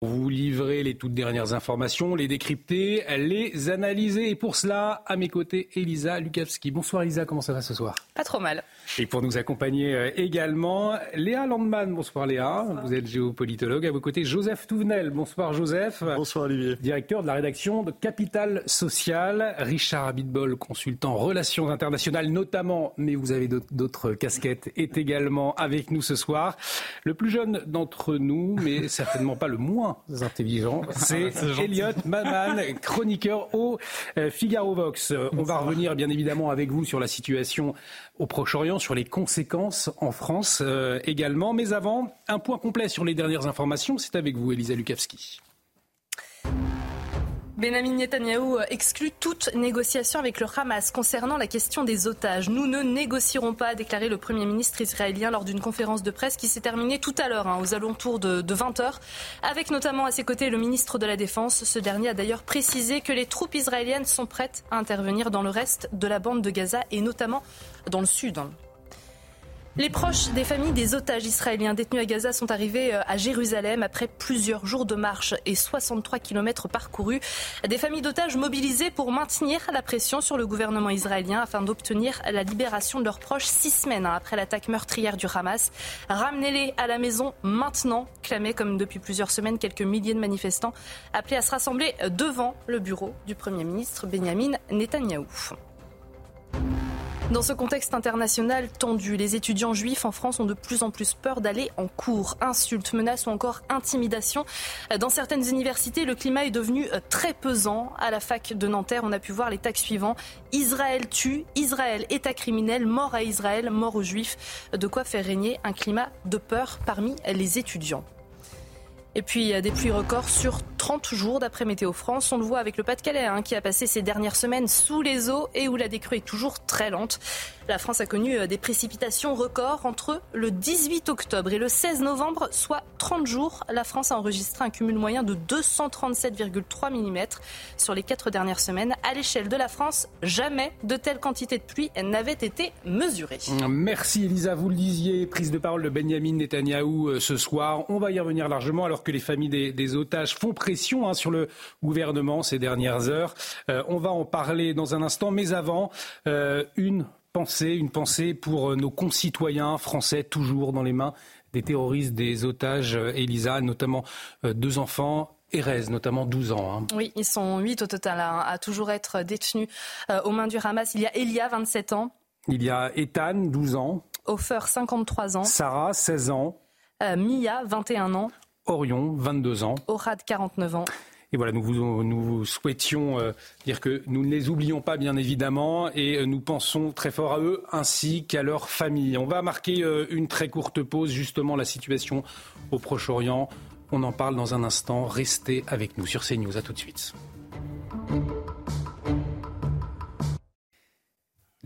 Vous livrez les toutes dernières informations, les décrypter, les analyser. Et pour cela, à mes côtés, Elisa Lukavski. Bonsoir Elisa, comment ça va ce soir? Pas trop mal. Et pour nous accompagner euh, également, Léa Landman. Bonsoir Léa, vous êtes géopolitologue. À vos côtés, Joseph Touvenel. Bonsoir Joseph. Bonsoir Olivier. Directeur de la rédaction de Capital Social. Richard Abitbol, consultant relations internationales notamment, mais vous avez d'autres casquettes, est également avec nous ce soir. Le plus jeune d'entre nous, mais certainement pas le moins intelligent, c'est Elliot Maman, chroniqueur au euh, Figaro Vox. On va revenir bien évidemment avec vous sur la situation au Proche-Orient, sur les conséquences en France euh, également. Mais avant, un point complet sur les dernières informations, c'est avec vous, Elisa Lukavski. Benjamin Netanyahou exclut toute négociation avec le Hamas concernant la question des otages. Nous ne négocierons pas, a déclaré le Premier ministre israélien lors d'une conférence de presse qui s'est terminée tout à l'heure, hein, aux alentours de, de 20h, avec notamment à ses côtés le ministre de la Défense. Ce dernier a d'ailleurs précisé que les troupes israéliennes sont prêtes à intervenir dans le reste de la bande de Gaza et notamment dans le sud. Les proches des familles des otages israéliens détenus à Gaza sont arrivés euh, à Jérusalem après plusieurs jours de marche et 63 kilomètres parcourus. Des familles d'otages mobilisées pour maintenir la pression sur le gouvernement israélien afin d'obtenir la libération de leurs proches six semaines hein, après l'attaque meurtrière du Hamas. Ramenez-les à la maison maintenant, clamaient comme depuis plusieurs semaines quelques milliers de manifestants appelés à se rassembler devant le bureau du Premier ministre Benjamin Netanyahou. Dans ce contexte international tendu, les étudiants juifs en France ont de plus en plus peur d'aller en cours. Insultes, menaces ou encore intimidations. Dans certaines universités, le climat est devenu très pesant. À la fac de Nanterre, on a pu voir les tags suivants. Israël tue, Israël état criminel, mort à Israël, mort aux juifs. De quoi faire régner un climat de peur parmi les étudiants. Et puis des pluies records sur 30 jours d'après Météo France. On le voit avec le Pas-de-Calais hein, qui a passé ces dernières semaines sous les eaux et où la décrue est toujours très lente. La France a connu des précipitations records entre le 18 octobre et le 16 novembre, soit 30 jours. La France a enregistré un cumul moyen de 237,3 mm sur les quatre dernières semaines. À l'échelle de la France, jamais de telles quantités de pluie n'avaient été mesurées. Merci Elisa, vous le disiez, prise de parole de Benjamin Netanyahou ce soir. On va y revenir largement les familles des, des otages font pression hein, sur le gouvernement ces dernières heures. Euh, on va en parler dans un instant, mais avant, euh, une pensée, une pensée pour nos concitoyens français, toujours dans les mains des terroristes, des otages, Elisa, notamment euh, deux enfants. Erez, notamment 12 ans. Hein. Oui, ils sont 8 au total hein, à toujours être détenus euh, aux mains du Hamas. Il y a Elia, 27 ans. Il y a Ethan, 12 ans. Ofer, 53 ans. Sarah, 16 ans. Euh, Mia, 21 ans. Orion, 22 ans. Orad, 49 ans. Et voilà, nous, vous, nous souhaitions euh, dire que nous ne les oublions pas, bien évidemment, et euh, nous pensons très fort à eux ainsi qu'à leurs familles. On va marquer euh, une très courte pause, justement, la situation au Proche-Orient. On en parle dans un instant. Restez avec nous sur CNews. À tout de suite.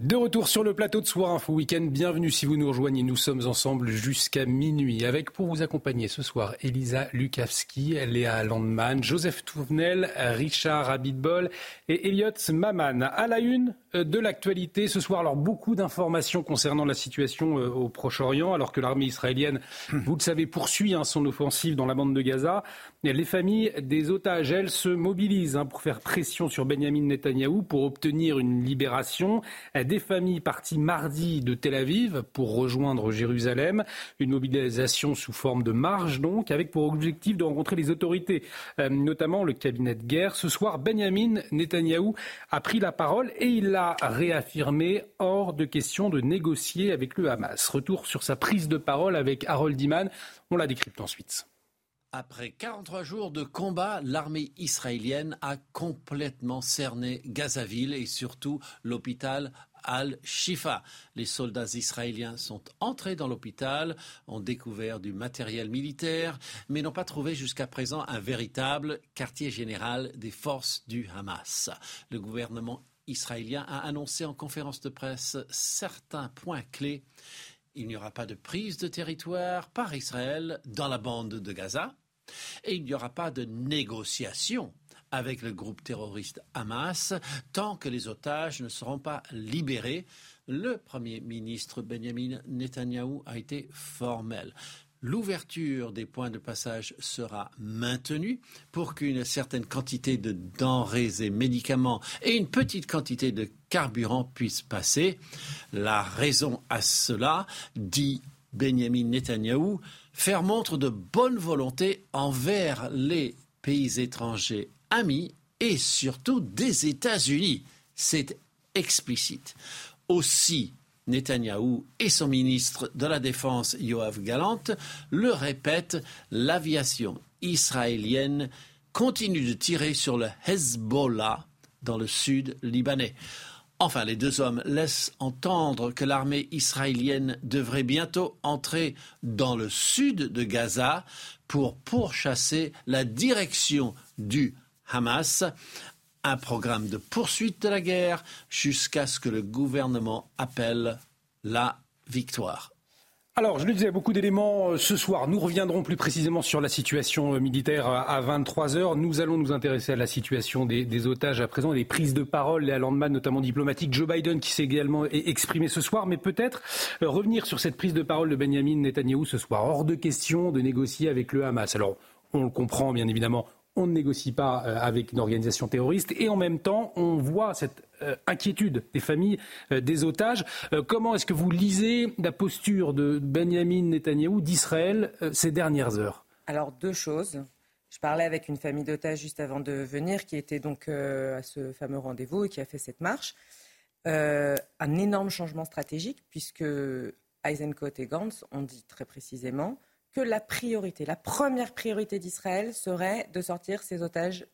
De retour sur le plateau de Soir Info Week-end, bienvenue si vous nous rejoignez. Nous sommes ensemble jusqu'à minuit avec pour vous accompagner ce soir Elisa Lukavski, Léa Landman, Joseph Touvenel, Richard Abitbol et Elliot Maman. À la une de l'actualité ce soir, alors beaucoup d'informations concernant la situation au Proche-Orient, alors que l'armée israélienne, vous le savez, poursuit hein, son offensive dans la bande de Gaza. Les familles des otages, elles, se mobilisent hein, pour faire pression sur Benjamin Netanyahou pour obtenir une libération des familles parties mardi de Tel Aviv pour rejoindre Jérusalem. Une mobilisation sous forme de marche, donc, avec pour objectif de rencontrer les autorités, euh, notamment le cabinet de guerre. Ce soir, Benjamin Netanyahou a pris la parole et il a réaffirmé hors de question de négocier avec le Hamas. Retour sur sa prise de parole avec Harold Iman. On la décrypte ensuite. Après 43 jours de combat, l'armée israélienne a complètement cerné Gazaville et surtout l'hôpital al-Shifa. Les soldats israéliens sont entrés dans l'hôpital, ont découvert du matériel militaire, mais n'ont pas trouvé jusqu'à présent un véritable quartier général des forces du Hamas. Le gouvernement israélien a annoncé en conférence de presse certains points clés. Il n'y aura pas de prise de territoire par Israël dans la bande de Gaza et il n'y aura pas de négociation avec le groupe terroriste Hamas tant que les otages ne seront pas libérés. Le Premier ministre Benjamin Netanyahou a été formel. L'ouverture des points de passage sera maintenue pour qu'une certaine quantité de denrées et médicaments et une petite quantité de carburant puissent passer. La raison à cela, dit Benjamin Netanyahou, faire montre de bonne volonté envers les pays étrangers amis et surtout des États-Unis. C'est explicite. Aussi, Netanyahou et son ministre de la Défense, Yoav Galant, le répètent, l'aviation israélienne continue de tirer sur le Hezbollah dans le sud libanais. Enfin, les deux hommes laissent entendre que l'armée israélienne devrait bientôt entrer dans le sud de Gaza pour pourchasser la direction du Hamas, un programme de poursuite de la guerre jusqu'à ce que le gouvernement appelle la victoire. Alors, je le disais, beaucoup d'éléments euh, ce soir. Nous reviendrons plus précisément sur la situation euh, militaire à 23 heures. Nous allons nous intéresser à la situation des, otages à présent des prises de parole, les lendemain, notamment diplomatiques. Joe Biden qui s'est également exprimé ce soir, mais peut-être euh, revenir sur cette prise de parole de Benjamin Netanyahou ce soir. Hors de question de négocier avec le Hamas. Alors, on le comprend bien évidemment, on ne négocie pas euh, avec une organisation terroriste et en même temps on voit cette euh, inquiétude des familles euh, des otages. comment est-ce que vous lisez la posture de Benjamin Netanyahou d'Israël ces dernières heures? Alors deux choses. Je parlais avec une famille d'otages juste avant de venir qui était donc à ce fameux rendez-vous et qui a fait cette marche. un énorme changement stratégique puisque Eisenkot et Gantz ont dit très précisément que la priorité, la première priorité d'Israël serait de sortir ses otages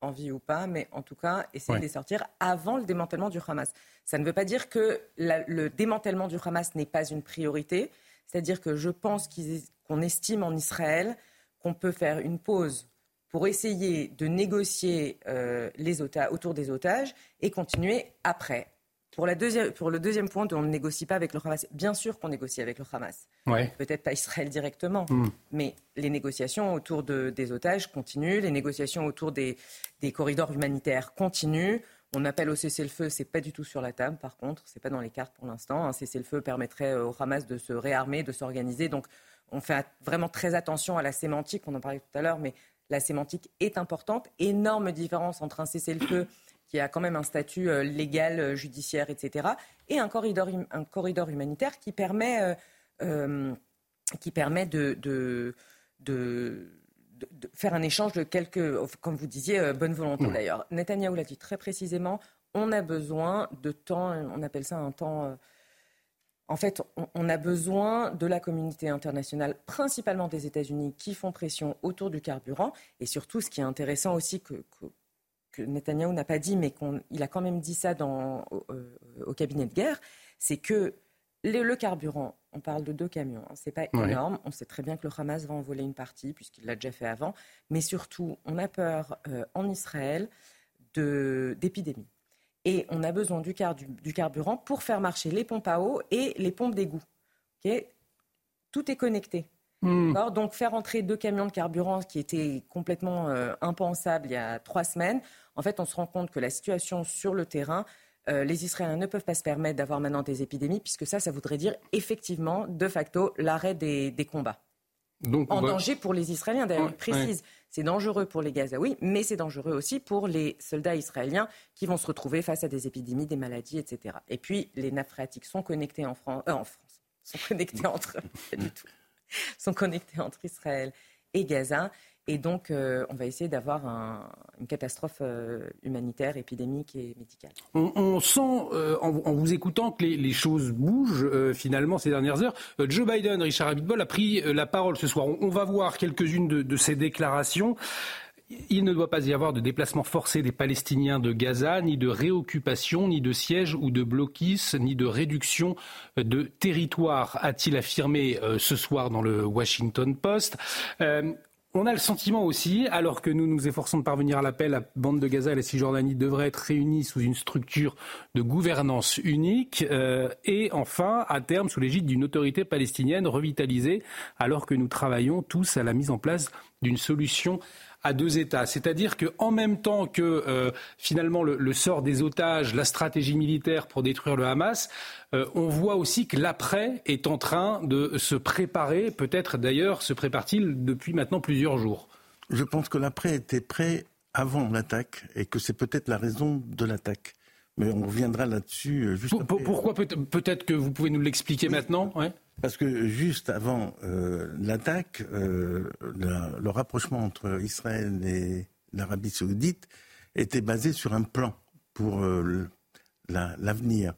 en vie ou pas, mais en tout cas, essayer de les sortir avant le démantèlement du Hamas. Ça ne veut pas dire que le démantèlement du Hamas n'est pas une priorité. C'est-à-dire que je pense qu'on estime en Israël qu'on peut faire une pause pour essayer de négocier euh, les autour des otages et continuer après. Pour, la deuxième, pour le deuxième point, on ne négocie pas avec le Hamas. Bien sûr qu'on négocie avec le Hamas. Peut-être pas Israël directement, hmm. mais les négociations autour de, des otages continuent, les négociations autour des, des corridors humanitaires continuent. On appelle au cessez-le-feu, c'est pas du tout sur la table, par contre, c'est pas dans les cartes pour l'instant. Un cessez-le-feu permettrait au Hamas de se réarmer, de s'organiser. Donc, on fait vraiment très attention à la sémantique, on en parlait tout à l'heure, mais la sémantique est importante. Énorme différence entre un cessez-le-feu qui a quand même un statut euh, légal, euh, judiciaire, etc., et un corridor, un corridor humanitaire qui permet, euh, qui permet de, de, de, faire un échange de quelques, comme vous disiez, bonne volonté d'ailleurs. Netanyahou l'a dit très précisément, on a besoin de temps, on appelle ça un temps... En fait, on, a besoin de la communauté internationale, principalement des États-Unis, qui font pression autour du carburant. Et surtout, ce qui est intéressant aussi, que, que Netanyahou n'a pas dit, mais qu'il a quand même dit ça dans, euh, au cabinet de guerre, c'est que le, carburant, on parle de deux camions, hein, c'est pas énorme. On sait très bien que le Hamas va en voler une partie, puisqu'il l'a déjà fait avant. Mais surtout, on a peur euh, en Israël d'épidémie. Et on a besoin du, du, carburant pour faire marcher les pompes à eau et les pompes d'égout. Tout est connecté. Hmm. Donc faire entrer deux camions de carburant, qui était complètement euh, impensable il y a trois semaines, en fait, on se rend compte que la situation sur le terrain, euh, les Israéliens ne peuvent pas se permettre d'avoir maintenant des épidémies, puisque ça, ça voudrait dire effectivement, de facto, l'arrêt des, combats. Donc, en danger pour les Israéliens, d'ailleurs, précise. C'est dangereux pour les Gazaouis, mais c'est dangereux aussi pour les soldats israéliens qui vont se retrouver face à des épidémies, des maladies, etc. Et puis, les nappes phréatiques sont connectées en, France, euh, en France, sont connectées entre, du tout, sont connectées entre Israël et Gaza. Et donc, euh, on va essayer d'avoir une catastrophe euh, humanitaire, épidémique et médicale. On, sent, euh, en, vous écoutant, que les, choses bougent finalement ces dernières heures. Joe Biden, Richard Abitbol, a pris la parole ce soir. On, va voir quelques-unes de, ces déclarations. il ne doit pas y avoir de déplacement forcé des Palestiniens de Gaza, ni de réoccupation, ni de siège ou de blocus, ni de réduction de territoire, a-t-il affirmé ce soir dans le Washington Post. On a le sentiment aussi, alors que nous nous efforçons de parvenir à l'appel, la bande de Gaza et la Cisjordanie devraient être réunis sous une structure de gouvernance unique euh, et enfin, à terme, sous l'égide d'une autorité palestinienne revitalisée, alors que nous travaillons tous à la mise en place d'une solution à deux États. C'est-à-dire qu'en même temps que euh, finalement le, sort des otages, la stratégie militaire pour détruire le Hamas, euh, on voit aussi que l'après est en train de se préparer. Peut-être d'ailleurs se prépare-t-il depuis maintenant plusieurs jours. Je pense que l'après était prêt avant l'attaque et que c'est peut-être la raison de l'attaque. Mais on reviendra là-dessus euh, juste après. Pourquoi peut-être que vous pouvez nous l'expliquer maintenant? Parce que juste avant euh, l'attaque, euh, le rapprochement entre Israël et l'Arabie saoudite était basé sur un plan pour euh, l'avenir.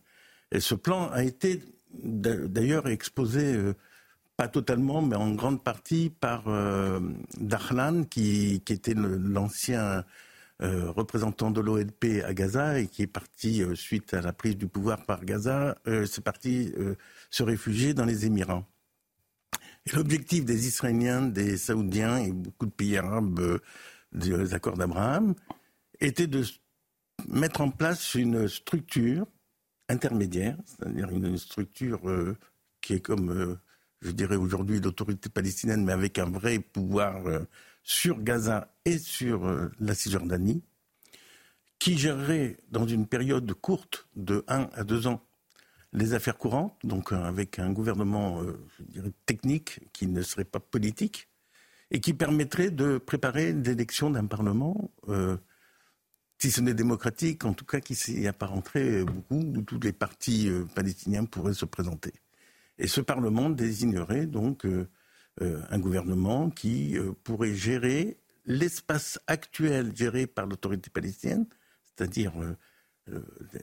et ce plan a été d'ailleurs exposé, pas totalement, mais en grande partie par Dahlan, qui, qui était l'ancien représentant de l'OLP à Gaza et qui est parti suite à la prise du pouvoir par Gaza, c'est parti se réfugier dans les Émirats. l'objectif des Israéliens, des Saoudiens et beaucoup de pays arabes euh, des accords d'Abraham était de mettre en place une structure intermédiaire, c'est-à-dire une structure euh, qui est comme, euh, je dirais aujourd'hui, l'autorité palestinienne, mais avec un vrai pouvoir sur Gaza et sur la Cisjordanie, qui gérerait dans une période courte de 1 à 2 ans les affaires courantes, donc euh, avec un gouvernement euh, technique qui ne serait pas politique, et qui permettrait de préparer l'élection d'un Parlement, euh, si ce n'est démocratique, en tout cas qui s'y apparenterait beaucoup, où tous les partis palestiniens pourraient se présenter. Et ce Parlement désignerait donc un gouvernement qui pourrait gérer l'espace actuel géré par l'autorité palestinienne, c'est-à-dire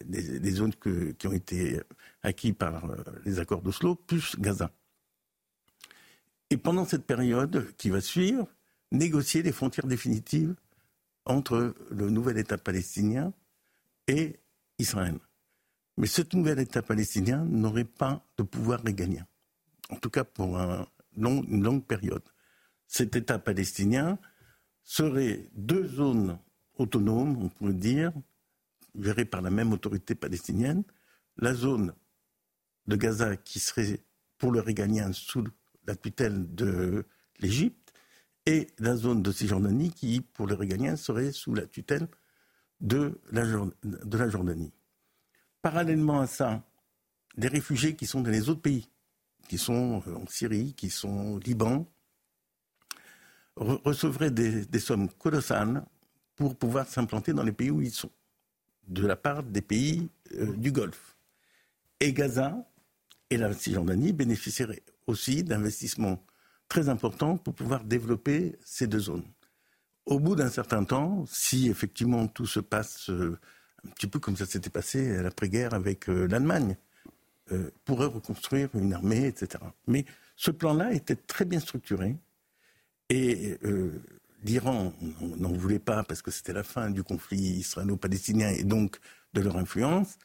des, zones qui ont été acquises par euh, les accords d'Oslo, plus Gaza. Et pendant cette période qui va suivre, négocier les frontières définitives entre le nouvel État palestinien et Israël. Mais ce nouvel État palestinien n'aurait pas de pouvoir régalien, en tout cas pour une longue période. Cet État palestinien serait deux zones autonomes, on pourrait dire, gérée par la même autorité palestinienne, la zone de Gaza qui serait pour le régalien sous la tutelle de l'Égypte, et la zone de Cisjordanie qui, pour le régalien, serait sous la tutelle de la, de la Jordanie. Parallèlement à ça, les réfugiés qui sont dans les autres pays, qui sont en Syrie, qui sont au Liban, recevraient des sommes colossales pour pouvoir s'implanter dans les pays où ils sont de la part des pays euh, du Golfe. Et Gaza et la Cisjordanie bénéficieraient aussi d'investissements très importants pour pouvoir développer ces deux zones. Au bout d'un certain temps, si effectivement tout se passe euh, un petit peu comme ça s'était passé à l'après-guerre avec euh, l'Allemagne, pourrait reconstruire une armée, etc. Mais ce plan-là était très bien structuré et l'Iran n'en voulait pas parce que c'était la fin du conflit israélo-palestinien et donc de leur influence.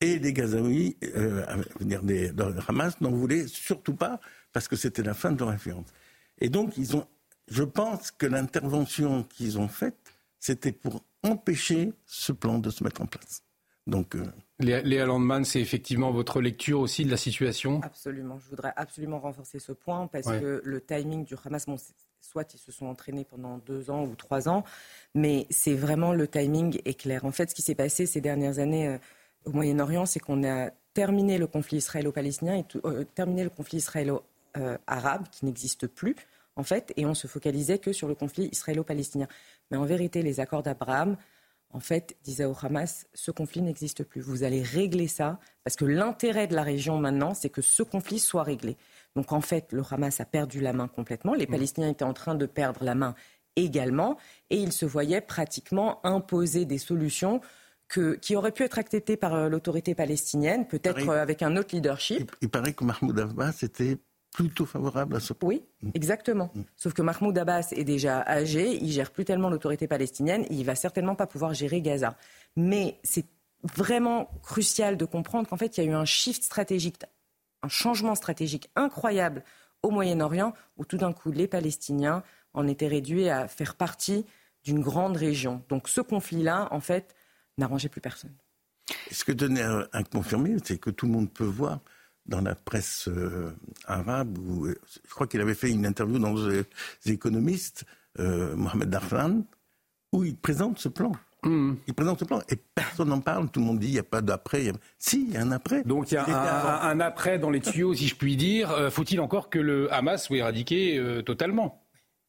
Et les Gazaouis, euh, dire des, Hamas, n'en voulaient surtout pas parce que c'était la fin de leur influence. Et donc, ils ont, je pense que l'intervention qu'ils ont faite, c'était pour empêcher ce plan de se mettre en place. Donc, euh... Léa Landman, c'est effectivement votre lecture aussi de la situation? Absolument. Je voudrais absolument renforcer ce point parce que le timing du Hamas, soit ils se sont entraînés pendant deux ans ou trois ans, mais c'est vraiment le timing est clair. En fait, ce qui s'est passé ces dernières années euh, au Moyen-Orient, c'est qu'on a terminé le conflit israélo-palestinien euh, terminé le conflit israélo-arabe qui n'existe plus en fait, et on se focalisait que sur le conflit israélo-palestinien. Mais en vérité, les accords d'Abraham, en fait, disait au Hamas, ce conflit n'existe plus. Vous allez régler ça, parce que l'intérêt de la région maintenant, c'est que ce conflit soit réglé. Donc en fait, le Hamas a perdu la main complètement. Les mmh. Palestiniens étaient en train de perdre la main également. Et ils se voyaient pratiquement imposer des solutions qui auraient pu être acceptées par euh, l'autorité palestinienne, peut-être euh, avec un autre leadership. Il, paraît que Mahmoud Abbas était plutôt favorable à ce plan. Oui, mm. exactement. Mm. Sauf que Mahmoud Abbas est déjà âgé, il gère plus tellement l'autorité palestinienne, il va certainement pas pouvoir gérer Gaza. Mais c'est vraiment crucial de comprendre qu'en fait, il y a eu un shift stratégique, un changement stratégique incroyable au Moyen-Orient, où tout d'un coup, les Palestiniens en étaient réduits à faire partie d'une grande région. Donc ce conflit-là, en fait, n'arrangeait plus personne. Ce que donnait à confirmer, c'est que tout le monde peut voir dans la presse euh, arabe, euh, je crois qu'il avait fait une interview dans les économistes, euh, Mohamed Darfan, où il présente ce plan. Hmm. Il présente ce plan et personne n'en parle. Tout le monde dit il n'y a pas d'après. Si, il y a un après. Donc il y a un, après dans les tuyaux, si je puis dire. Faut-il encore que le Hamas soit éradiqué totalement?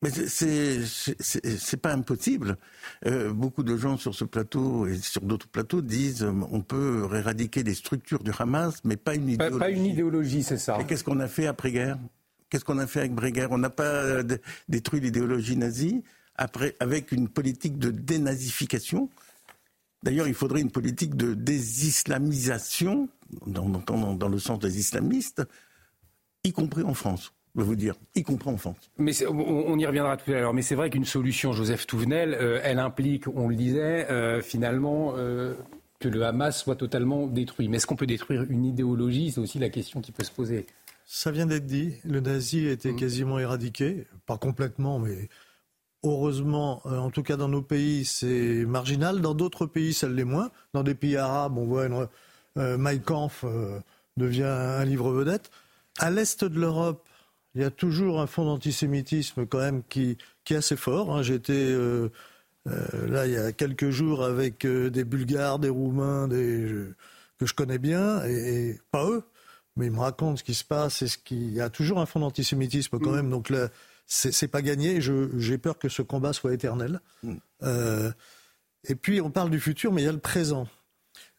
Mais c'est pas impossible. Euh, beaucoup de gens sur ce plateau et sur d'autres plateaux disent euh, on peut éradiquer les structures du Hamas, mais pas une idéologie. Pas, une idéologie, c'est ça. Et qu'est-ce qu'on a fait après-guerre? Qu'est-ce qu'on a fait avec après-guerre On n'a pas euh, détruit l'idéologie nazie après, avec une politique de dénazification. D'ailleurs, il faudrait une politique de désislamisation, dans, dans, dans le sens des islamistes, y compris en France va vous dire, y compris en France. Mais on, y reviendra tout à l'heure. Mais c'est vrai qu'une solution, Joseph Touvenel, euh, elle implique, on le disait, euh, finalement, euh, que le Hamas soit totalement détruit. Mais est-ce qu'on peut détruire une idéologie? C'est aussi la question qui peut se poser. Ça vient d'être dit. Le nazi a été mm. quasiment éradiqué, pas complètement, mais heureusement, en tout cas dans nos pays, c'est marginal. Dans d'autres pays, ça l'est moins. Dans des pays arabes, on voit une, Mein Kampf devient un livre vedette. À l'est de l'Europe, il y a toujours un fond d'antisémitisme quand même qui, qui est assez fort. Hein. J'étais euh, euh, là il y a quelques jours avec euh, des Bulgares, des Roumains, des, que je connais bien, et, pas eux, mais ils me racontent ce qui se passe et ce qui... Il y a toujours un fond d'antisémitisme quand mm. même, donc là, c'est pas gagné. J'ai peur que ce combat soit éternel. Mm. et puis on parle du futur, mais il y a le présent.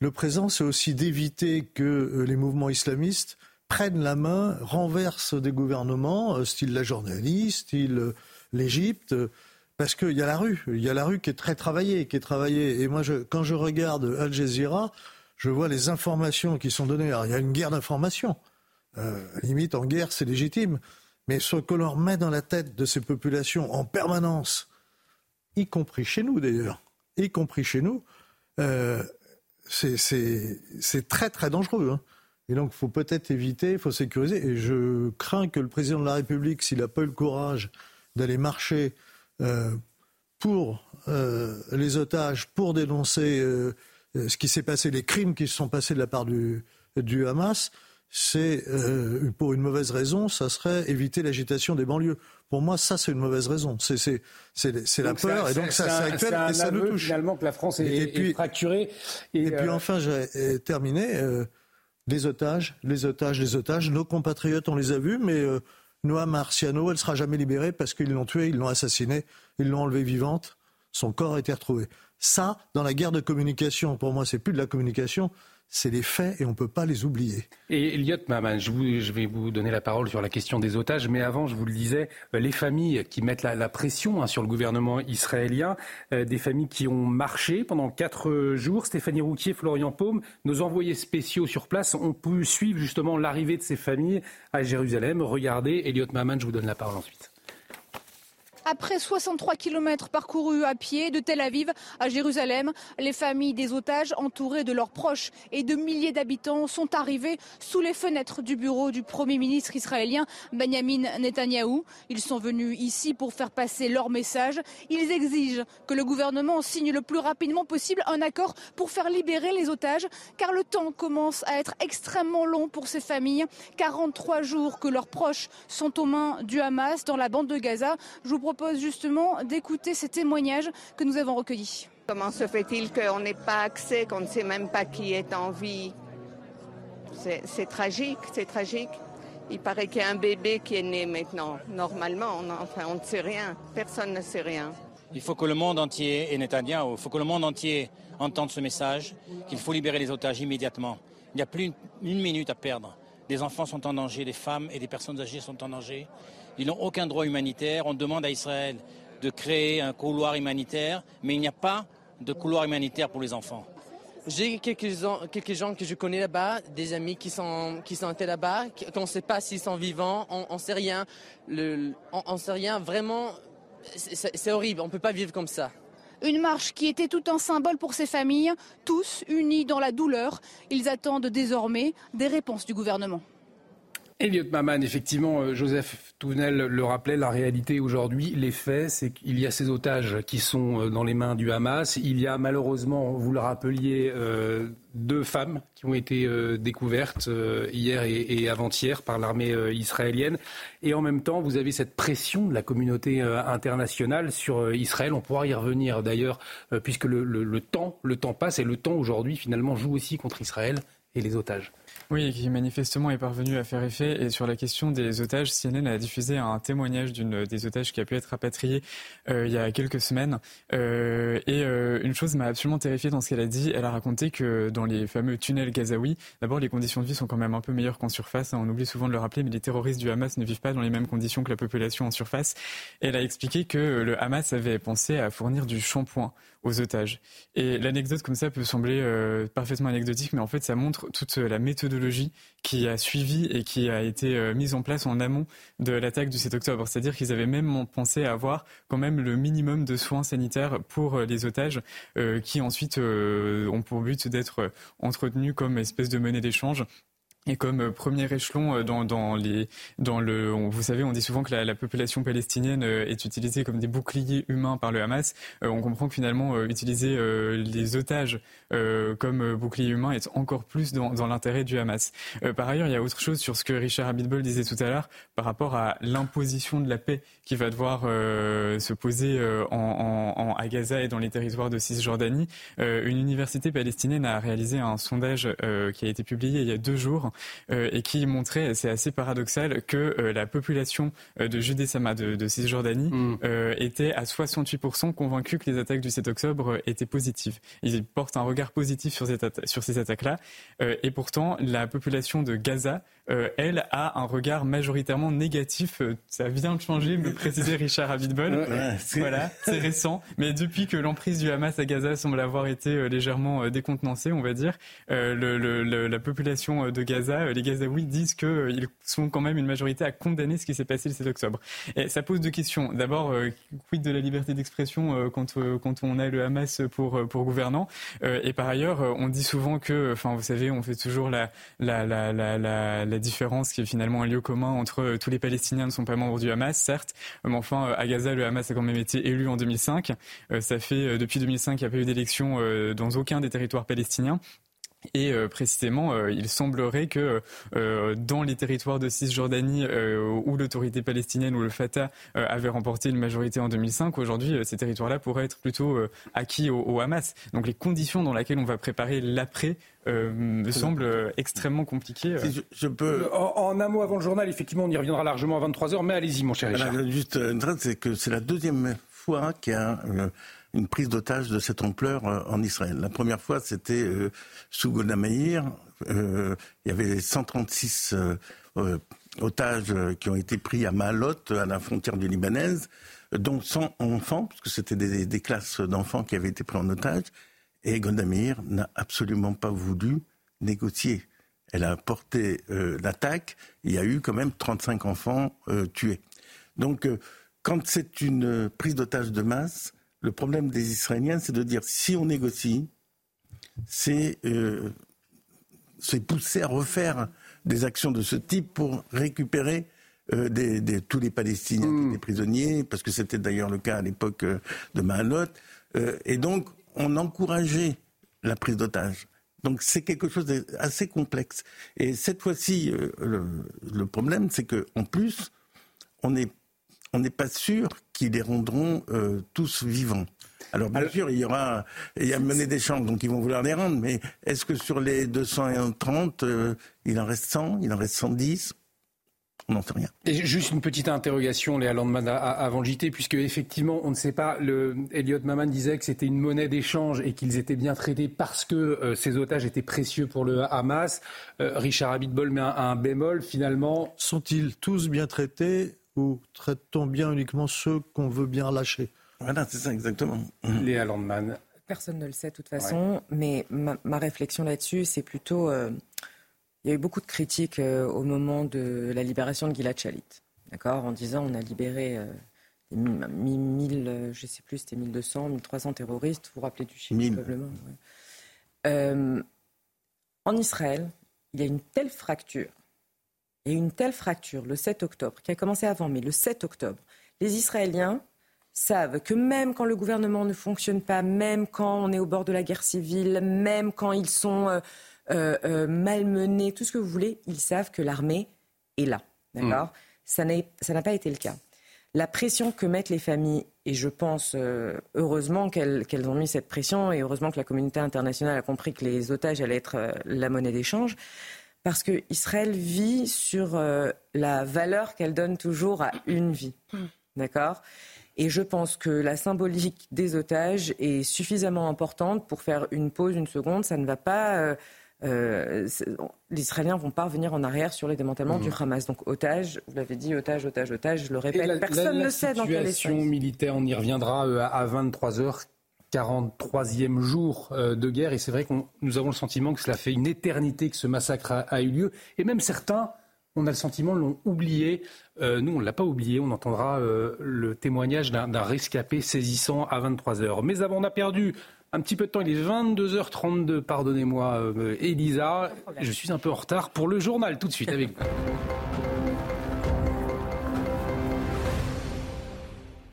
Le présent, c'est aussi d'éviter que les mouvements islamistes prennent la main, renversent des gouvernements, euh, style la journaliste, style euh, l'Égypte, parce qu'il y a la rue, il y a la rue qui est très travaillée, qui est travaillée. Et moi, quand je regarde Al Jazeera, je vois les informations qui sont données. Alors, il y a une guerre d'information. Euh, limite, en guerre, c'est légitime. Mais ce que l'on met dans la tête de ces populations en permanence, y compris chez nous d'ailleurs, y compris chez nous, c'est très très dangereux. Hein. Et donc, il faut peut-être éviter, il faut sécuriser. Et je crains que le président de la République, s'il n'a pas eu le courage d'aller marcher euh, pour euh, les otages, pour dénoncer euh, ce qui s'est passé, les crimes qui se sont passés de la part du Hamas, c'est pour une mauvaise raison, ça serait éviter l'agitation des banlieues. Pour moi, ça, c'est une mauvaise raison. C'est la peur, et donc ça, c'est actuel, et ça nous touche. Finalement, que la France est, et, puis, fracturée. Et, puis enfin, j'ai terminé les otages, les otages, les otages. Nos compatriotes, on les a vus, mais euh, Noah Marciano, elle sera jamais libérée parce qu'ils l'ont tuée, ils l'ont assassinée, ils l'ont enlevée vivante. Son corps a été retrouvé. Ça, dans la guerre de communication, pour moi, c'est plus de la communication, c'est les faits et on ne peut pas les oublier. Et Elliot Maman, je, vais vous donner la parole sur la question des otages, mais avant, je vous le disais, euh, les familles qui mettent la, pression hein, sur le gouvernement israélien, euh, des familles qui ont marché pendant quatre jours. Stéphanie Rouquier, Florian Paume, nos envoyés spéciaux sur place ont pu suivre justement l'arrivée de ces familles à Jérusalem. Regardez, Elliot Maman, je vous donne la parole ensuite. Après 63 km parcourus à pied de Tel Aviv à Jérusalem, les familles des otages entourées de leurs proches et de milliers d'habitants sont arrivées sous les fenêtres du bureau du Premier ministre israélien Benjamin Netanyahou. Ils sont venus ici pour faire passer leur message. Ils exigent que le gouvernement signe le plus rapidement possible un accord pour faire libérer les otages car le temps commence à être extrêmement long pour ces familles. 43 jours que leurs proches sont aux mains du Hamas dans la bande de Gaza. Propose justement d'écouter ces témoignages que nous avons recueillis. Comment se fait-il qu'on n'ait pas accès, qu'on ne sait même pas qui est en vie? C'est tragique, c'est tragique. Il paraît qu'il y a un bébé qui est né maintenant. Normalement, on, enfin, on ne sait rien. Personne ne sait rien. Il faut que le monde entier, et Netanyahu, il faut que le monde entier entende ce message, qu'il faut libérer les otages immédiatement. Il n'y a plus une minute à perdre. Des enfants sont en danger, des femmes et des personnes âgées sont en danger. Ils n'ont aucun droit humanitaire. On demande à Israël de créer un couloir humanitaire, mais il n'y a pas de couloir humanitaire pour les enfants. J'ai quelques gens, quelques gens que je connais là-bas, des amis qui sont qui sont là-bas, qu'on ne sait pas s'ils sont vivants, on, ne sait rien. Le, on, sait rien. Vraiment, c'est horrible. On peut pas vivre comme ça. Une marche qui était tout un symbole pour ces familles, tous unis dans la douleur. Ils attendent désormais des réponses du gouvernement. Elliot Maman, effectivement, euh, Joseph Tounel le rappelait, la réalité aujourd'hui, les faits, c'est qu'il y a ces otages qui sont euh, dans les mains du Hamas. Il y a malheureusement, vous le rappeliez, euh, deux femmes qui ont été découvertes hier et, avant-hier par l'armée israélienne. Et en même temps, vous avez cette pression de la communauté internationale sur Israël. On pourra y revenir d'ailleurs, puisque le temps, le temps passe et le temps aujourd'hui finalement joue aussi contre Israël et les otages. Oui, qui manifestement est parvenu à faire effet. Et sur la question des otages, CNN a diffusé un témoignage d'une des otages qui a pu être rapatriée euh, il y a quelques semaines. Euh, et euh, une chose m'a absolument terrifiée dans ce qu'elle a dit. Elle a raconté que dans les fameux tunnels gazaouis, d'abord les conditions de vie sont quand même un peu meilleures qu'en surface. Hein, on oublie souvent de le rappeler, mais les terroristes du Hamas ne vivent pas dans les mêmes conditions que la population en surface. elle a expliqué que le Hamas avait pensé à fournir du shampoing aux otages. Et l'anecdote comme ça peut sembler euh, parfaitement anecdotique, mais en fait ça montre toute la méthodologie qui a suivi et qui a été euh, mise en place en amont de l'attaque du 7 octobre. C'est-à-dire qu'ils avaient même pensé avoir quand même le minimum de soins sanitaires pour euh, les otages, qui ensuite ont pour but d'être entretenus comme espèce de monnaie d'échange et comme euh, premier échelon euh, dans, les, dans le, vous savez, on dit souvent que la, la, population palestinienne euh, est utilisée comme des boucliers humains par le Hamas. on comprend que finalement utiliser les otages comme boucliers humains est encore plus dans, l'intérêt du Hamas. par ailleurs, il y a autre chose sur ce que Richard Abitbol disait tout à l'heure par rapport à l'imposition de la paix qui va devoir se poser en, à Gaza et dans les territoires de Cisjordanie. une université palestinienne a réalisé un sondage qui a été publié il y a deux jours euh, et qui montrait, c'est assez paradoxal, que euh, la population euh, de Judée-Sama, de, Cisjordanie, mm. était à 68% convaincue que les attaques du 7 octobre étaient positives. Ils portent un regard positif sur, sur ces attaques-là. et pourtant, la population de Gaza, elle, a un regard majoritairement négatif. ça vient de changer, me précisait Richard Abitbol. voilà, c'est récent. Mais depuis que l'emprise du Hamas à Gaza semble avoir été légèrement décontenancée, on va dire, la population de Gaza euh, les Gazaouis disent qu'ils euh, sont quand même une majorité à condamner ce qui s'est passé le 7 octobre. Et ça pose deux questions. D'abord, euh, quid de la liberté d'expression quand, quand on a le Hamas pour, pour gouvernant? Et par ailleurs, on dit souvent que, enfin, vous savez, on fait toujours la, la, la, la, la différence qui est finalement un lieu commun entre tous les Palestiniens ne sont pas membres du Hamas, certes, mais enfin, à Gaza, le Hamas a quand même été élu en 2005. Ça fait, depuis 2005, il n'y a pas eu d'élection dans aucun des territoires palestiniens. Et euh, précisément, euh, il semblerait que euh, dans les territoires de Cisjordanie où l'autorité palestinienne ou le Fatah avait remporté une majorité en 2005, aujourd'hui ces territoires-là pourraient être plutôt acquis au, Hamas. Donc les conditions dans lesquelles on va préparer l'après me semblent extrêmement compliquées. je, peux... En, un mot avant le journal, effectivement, on y reviendra largement à 23h, mais allez-y mon cher Richard. juste une c'est que c'est la deuxième fois qu'il y a une prise d'otage de cette ampleur euh, en Israël. La première fois, c'était euh, sous Golda Meir. Euh, il y avait 136 otages qui ont été pris à Maalot, à la frontière du Libanaise, dont 100 enfants, parce que c'était des, classes d'enfants qui avaient été pris en otage. Et Golda n'a absolument pas voulu négocier. Elle a porté l'attaque. Il y a eu quand même 35 enfants tués. Donc, quand c'est une prise d'otage de masse, le problème des Israéliens, c'est de dire si on négocie, c'est euh, pousser à refaire des actions de ce type pour récupérer euh, des, tous les Palestiniens, tous les prisonniers, parce que c'était d'ailleurs le cas à l'époque euh, de Mahalot. Et donc, on encourageait la prise d'otages. Donc c'est quelque chose d'assez complexe. Et cette fois-ci, le, le, problème, c'est qu'en plus, on n'est on n'est pas sûr qu'ils les rendront euh, tous vivants. Alors bien sûr, il y aura, il y a mené des champs, donc ils vont vouloir les rendre, mais est-ce que sur les 230, euh, il en reste 100, il en reste 110 on n'en sait rien. Et juste une petite interrogation, Léa Landman, avant le JT, puisque effectivement, on ne sait pas. Le Elliot Maman disait que c'était une monnaie d'échange et qu'ils étaient bien traités parce que euh, ces otages étaient précieux pour le Hamas. Richard Abitbol met un bémol. Finalement, sont-ils tous bien traités? Ou traite-t-on bien uniquement ceux qu'on veut bien lâcher. Voilà, c'est ça exactement. Léa Landman, Personne ne le sait de toute façon, mais ma, réflexion là-dessus, c'est plutôt... Euh, il y a eu beaucoup de critiques euh, au moment de la libération de Gilad Shalit, d'accord, en disant on a libéré euh, 1000, euh, je sais plus, c'était 1200, 1300 terroristes, vous vous rappelez du chiffre probablement. en Israël, il y a une telle fracture, il y a une telle fracture le 7 octobre, qui a commencé avant, mais le 7 octobre, les Israéliens savent que même quand le gouvernement ne fonctionne pas, même quand on est au bord de la guerre civile, même quand ils sont euh, euh, euh, malmenés, tout ce que vous voulez, ils savent que l'armée est là. D'accord? Mm. Ça n'a pas été le cas. La pression que mettent les familles, et je pense heureusement qu'elles ont mis cette pression, et heureusement que la communauté internationale a compris que les otages allaient être la monnaie d'échange, parce qu'Israël vit sur la valeur qu'elle donne toujours à une vie. D'accord? Et je pense que la symbolique des otages est suffisamment importante pour faire une pause, une seconde. Ça ne va pas. Euh, euh, les Israéliens vont pas revenir en arrière sur les démantèlements du mmh. Hamas. Donc otages, vous l'avez dit, otages, otages, otages, je le répète, personne ne sait dans quelle situation militaire, on y reviendra euh, à 23 h 43e jour de guerre et c'est vrai que nous avons le sentiment que cela fait une éternité que ce massacre a eu lieu et même certains on a le sentiment, l'ont oublié. Euh, nous, on ne l'a pas oublié. On entendra euh, le témoignage d'un rescapé saisissant à 23 heures. Mais avant, on a perdu un petit peu de temps. Il est 22h32, pardonnez-moi, euh, Elisa. Je suis un peu en retard pour le journal. Tout de suite avec vous.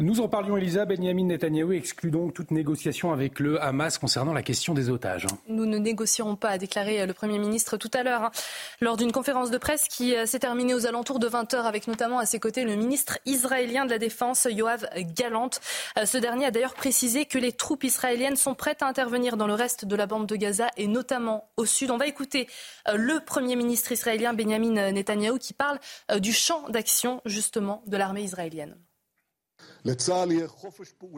Nous en parlions, Elisa. Benjamin Netanyahou exclut donc toute négociation avec le Hamas concernant la question des otages. Nous ne négocierons pas, a déclaré le Premier ministre tout à l'heure, hein, lors d'une conférence de presse qui euh, s'est terminée aux alentours de 20h, avec notamment à ses côtés le ministre israélien de la Défense, Yoav Galant. Euh, ce dernier a d'ailleurs précisé que les troupes israéliennes sont prêtes à intervenir dans le reste de la bande de Gaza et notamment au sud. On va écouter euh, le Premier ministre israélien, Benjamin Netanyahou, qui parle du champ d'action justement de l'armée israélienne.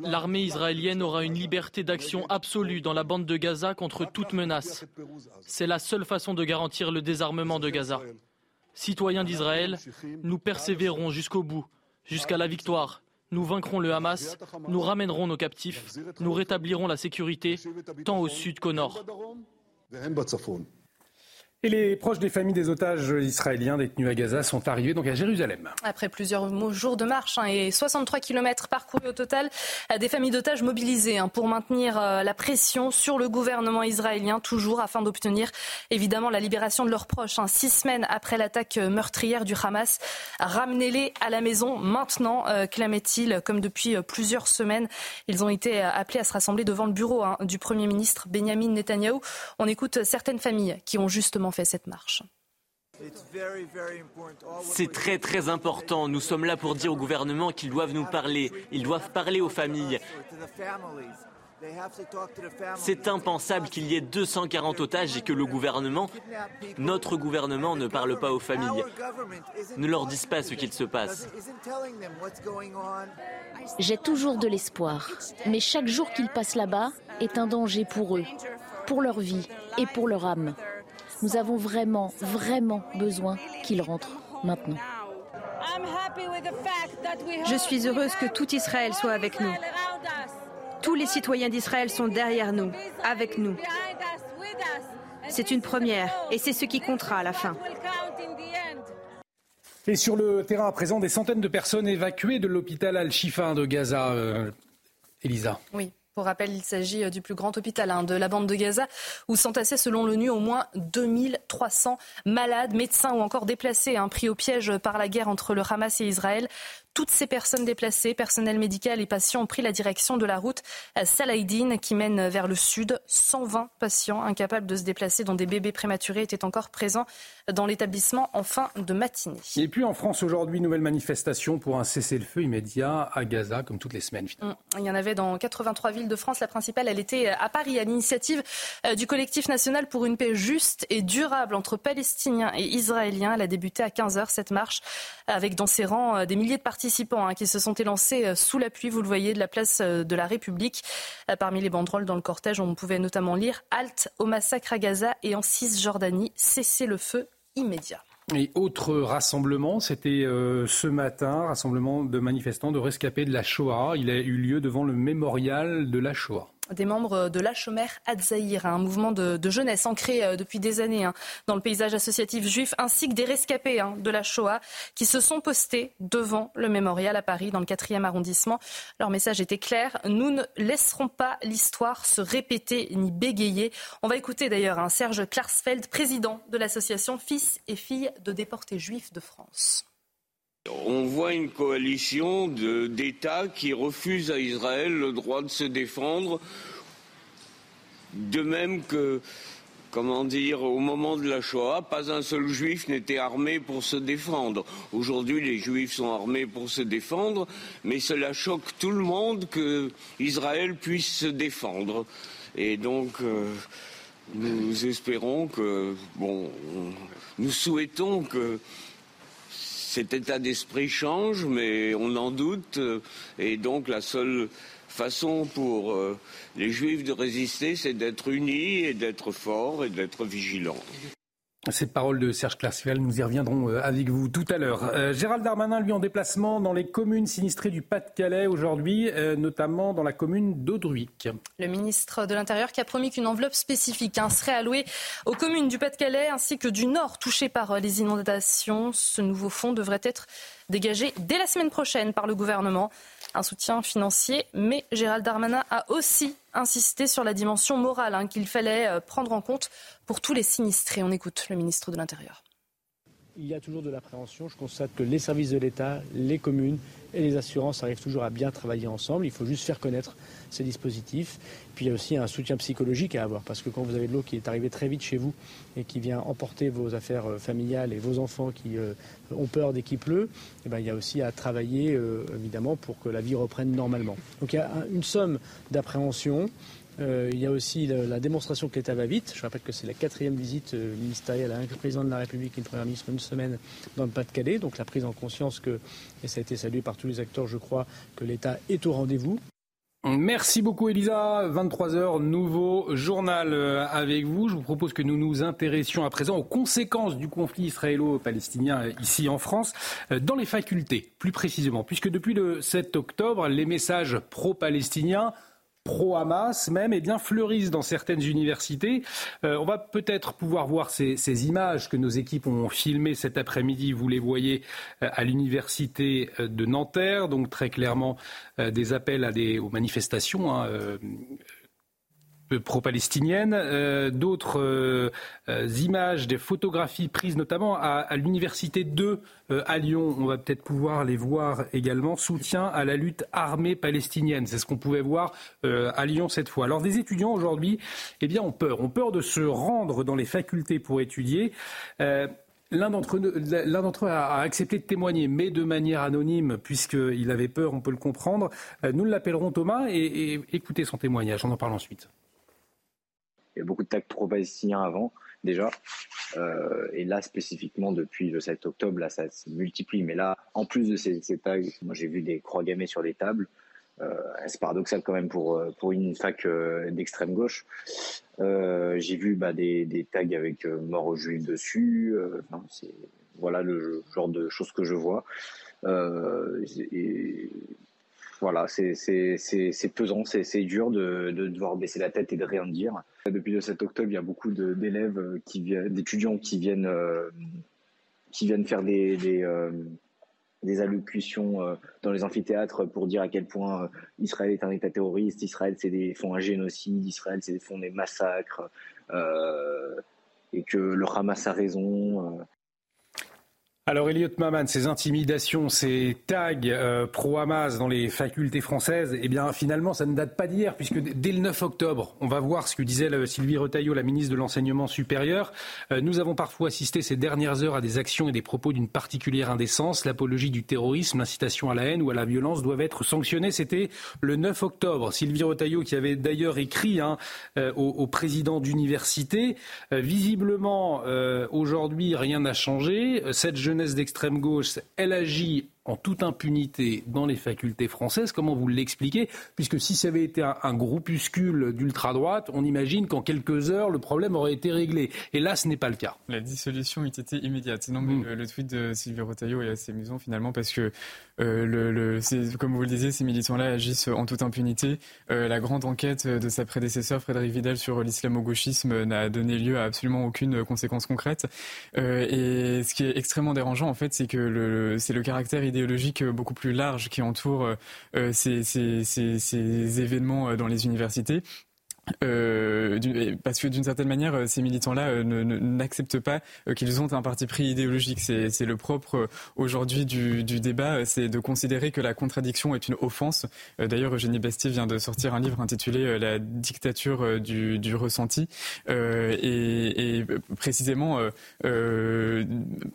L'armée israélienne aura une liberté d'action absolue dans la bande de Gaza contre toute menace. C'est la seule façon de garantir le désarmement de Gaza. Citoyens d'Israël, nous persévérons jusqu'au bout, jusqu'à la victoire. Nous vaincrons le Hamas, nous ramènerons nos captifs, nous rétablirons la sécurité, tant au sud qu'au nord. Et les proches des familles des otages israéliens détenus à Gaza sont arrivés donc à Jérusalem. Après plusieurs jours de marche hein, et 63 km parcourus au total, euh, des familles d'otages mobilisées hein, pour maintenir euh, la pression sur le gouvernement israélien, toujours afin d'obtenir évidemment la libération de leurs proches. Hein. Six semaines après l'attaque euh, meurtrière du Hamas, ramenez-les à la maison maintenant, clamait-il, comme depuis plusieurs semaines. Ils ont été appelés à se rassembler devant le bureau du Premier ministre Benjamin Netanyahou. On écoute certaines familles qui ont justement fait cette marche. C'est très très important. Nous sommes là pour dire au gouvernement qu'ils doivent nous parler. Ils doivent parler aux familles. C'est impensable qu'il y ait 240 otages et que le gouvernement, notre gouvernement, ne parle pas aux familles, ne leur dise pas ce qu'il se passe. J'ai toujours de l'espoir, mais chaque jour qu'ils passent là-bas est un danger pour eux, pour leur vie et pour leur âme. Nous avons vraiment, vraiment besoin qu'il rentre maintenant. Je suis heureuse que tout Israël soit avec nous. Tous les citoyens d'Israël sont derrière nous, avec nous. C'est une première et c'est ce qui comptera à la fin. Et sur le terrain à présent, des centaines de personnes évacuées de l'hôpital Al-Shifa de Gaza. Euh, Elisa. Oui. Pour rappel, il s'agit euh, du plus grand hôpital hein, de la bande de Gaza, où s'entassaient selon l'ONU au moins 2300 malades, médecins ou encore déplacés, hein, pris au piège par la guerre entre le Hamas et Israël. Toutes ces personnes déplacées, personnel médical et patients ont pris la direction de la route Salahdin qui mène vers le sud. 120 patients incapables de se déplacer, dont des bébés prématurés, étaient encore présents dans l'établissement en fin de matinée. Et puis en France aujourd'hui, nouvelle manifestation pour un cessez-le-feu immédiat à Gaza, comme toutes les semaines. Finalement. Mm. Il y en avait dans 83 villes de France. La principale, elle était à Paris, à l'initiative euh, du collectif national pour une paix juste et durable entre Palestiniens et Israéliens. Elle a débuté à 15h cette marche, avec dans ses rangs euh, des milliers de participants participants hein, qui se sont élancés euh, sous la pluie, vous le voyez, de la place euh, de la République. Euh, parmi les banderoles dans le cortège, on pouvait notamment lire Halte au massacre à Gaza et en Cisjordanie, cessez le feu immédiat. Et autre rassemblement, c'était ce matin, rassemblement de manifestants de rescapés de la Shoah. Il a eu lieu devant le mémorial de la Shoah. Des membres de l'Achomer Adzaïr, un mouvement de, jeunesse ancré euh, depuis des années hein, dans le paysage associatif juif, ainsi que des rescapés hein, de la Shoah qui se sont postés devant le mémorial à Paris, dans le 4e arrondissement. Leur message était clair nous ne laisserons pas l'histoire se répéter ni bégayer. On va écouter d'ailleurs hein, Serge Klarsfeld, président de l'association Fils et Filles de déportés juifs de France. On voit une coalition d'États qui refusent à Israël le droit de se défendre, de même que, comment dire, au moment de la Shoah, pas un seul juif n'était armé pour se défendre. Aujourd'hui, les juifs sont armés pour se défendre, mais cela choque tout le monde que Israël puisse se défendre. Et donc, euh, nous espérons que, bon, nous souhaitons que cet état d'esprit change, mais on en doute. Et donc la seule façon pour euh, les Juifs de résister, c'est d'être unis et d'être forts et d'être vigilants. Cette parole de Serge Klarsfeld, nous y reviendrons euh, avec vous tout à l'heure. Euh, Gérald Darmanin, lui, en déplacement dans les communes sinistrées du Pas-de-Calais aujourd'hui, euh, notamment dans la commune d'Audruic. Le ministre de l'Intérieur qui a promis qu'une enveloppe spécifique hein, serait allouée aux communes du Pas-de-Calais ainsi que du Nord touchées par les inondations. Ce nouveau fonds devrait être dégagé dès la semaine prochaine par le gouvernement un soutien financier, mais Gérald Darmanin a aussi insisté sur la dimension morale hein, qu'il fallait prendre en compte pour tous les sinistrés. On écoute le ministre de l'Intérieur. Il y a toujours de l'appréhension. Je constate que les services de l'État, les communes et les assurances arrivent toujours à bien travailler ensemble. Il faut juste faire connaître ces dispositifs. Puis il y a aussi un soutien psychologique à avoir, parce que quand vous avez de l'eau qui est arrivée très vite chez vous et qui vient emporter vos affaires euh, familiales et vos enfants qui euh, ont peur dès qu'il pleut, eh ben, il y a aussi à travailler euh, évidemment pour que la vie reprenne normalement. Donc il y a une somme d'appréhension. Il y a aussi la, démonstration que l'État va vite. Je rappelle que c'est la quatrième visite ministérielle avec le président de la République et le Premier ministre une semaine dans le Pas-de-Calais. Donc la prise en conscience que, et ça a été salué par tous les acteurs, je crois, que l'État est au rendez-vous. Merci beaucoup Elisa. 23h, nouveau journal euh, avec vous. Je vous propose que nous nous intéressions à présent aux conséquences du conflit israélo-palestinien euh, ici en France, euh, dans les facultés plus précisément, puisque depuis le 7 octobre, les messages pro-palestiniens pro-Hamas même, eh bien, fleurissent dans certaines universités. Euh, on va peut-être pouvoir voir ces, images que nos équipes ont filmées cet après-midi. Vous les voyez euh, à l'université euh, de Nanterre, donc très clairement des appels aux manifestations. Hein, pro-palestinienne, euh, d'autres euh, euh, images, des photographies prises notamment à, l'université 2 à Lyon. On va peut-être pouvoir les voir également. Soutien à la lutte armée palestinienne. C'est ce qu'on pouvait voir à Lyon cette fois. Alors des étudiants aujourd'hui, eh bien, ont peur. Ont peur de se rendre dans les facultés pour étudier. L'un d'entre eux a accepté de témoigner, mais de manière anonyme, puisqu'il avait peur, on peut le comprendre. Nous l'appellerons Thomas et, et écoutez son témoignage. On en parle ensuite. Il y a beaucoup de tags pro-palestiniens avant, déjà. Euh, et là, spécifiquement, depuis le 7 octobre, là, ça se multiplie. Mais là, en plus de ces, tags, moi, j'ai vu des croix gammées sur des tables. Euh, c'est paradoxal quand même pour, euh, pour une fac d'extrême gauche. j'ai vu bah, des, tags avec mort aux juifs dessus. voilà le genre de choses que je vois. et voilà, c'est pesant, c'est dur de, de, devoir baisser la tête et de rien dire. Depuis le 7 octobre, il y a beaucoup d'élèves, qui d'étudiants qui viennent, euh, qui viennent faire des, des, euh, des allocutions euh, dans les amphithéâtres pour dire à quel point Israël est un État terroriste, Israël c'est des font un génocide, Israël c'est font des massacres, et que le Hamas a raison. Alors Elliot Maman, ces intimidations, ces tags euh, pro-Hamas dans les facultés françaises, eh bien finalement ça ne date pas d'hier puisque dès le 9 octobre, on va voir ce que disait Sylvie Retailleau, la ministre de l'enseignement supérieur. Euh, nous avons parfois assisté ces dernières heures à des actions et des propos d'une particulière indécence. L'apologie du terrorisme, l'incitation à la haine ou à la violence doivent être sanctionnées. C'était le 9 octobre. Sylvie Retailleau qui avait d'ailleurs écrit hein, euh, au, président d'université. visiblement, aujourd'hui, rien n'a changé. Jeunesse d'extrême gauche, elle agit en toute impunité dans les facultés françaises. Comment vous l'expliquez? Puisque si ça avait été un, groupuscule d'ultra-droite, on imagine qu'en quelques heures, le problème aurait été réglé. Et là, ce n'est pas le cas. La dissolution eût été immédiate. Non, mais mm. le, tweet de Sylvie Rotaillot est assez amusant finalement parce que le, comme vous le disiez, ces militants-là agissent en toute impunité. la grande enquête de sa prédécesseur Frédéric Vidal sur l'islamo-gauchisme n'a donné lieu à absolument aucune conséquence concrète. et ce qui est extrêmement dérangeant, en fait, c'est que c'est le caractère idéologique beaucoup plus large qui entoure ces, ces événements dans les universités euh, parce que d'une certaine manière, euh, ces militants-là euh, n'acceptent pas qu'ils ont un parti pris idéologique. C'est le propre aujourd'hui du, débat, c'est de considérer que la contradiction est une offense. D'ailleurs, Eugénie Bastier vient de sortir un livre intitulé La dictature du, ressenti et, précisément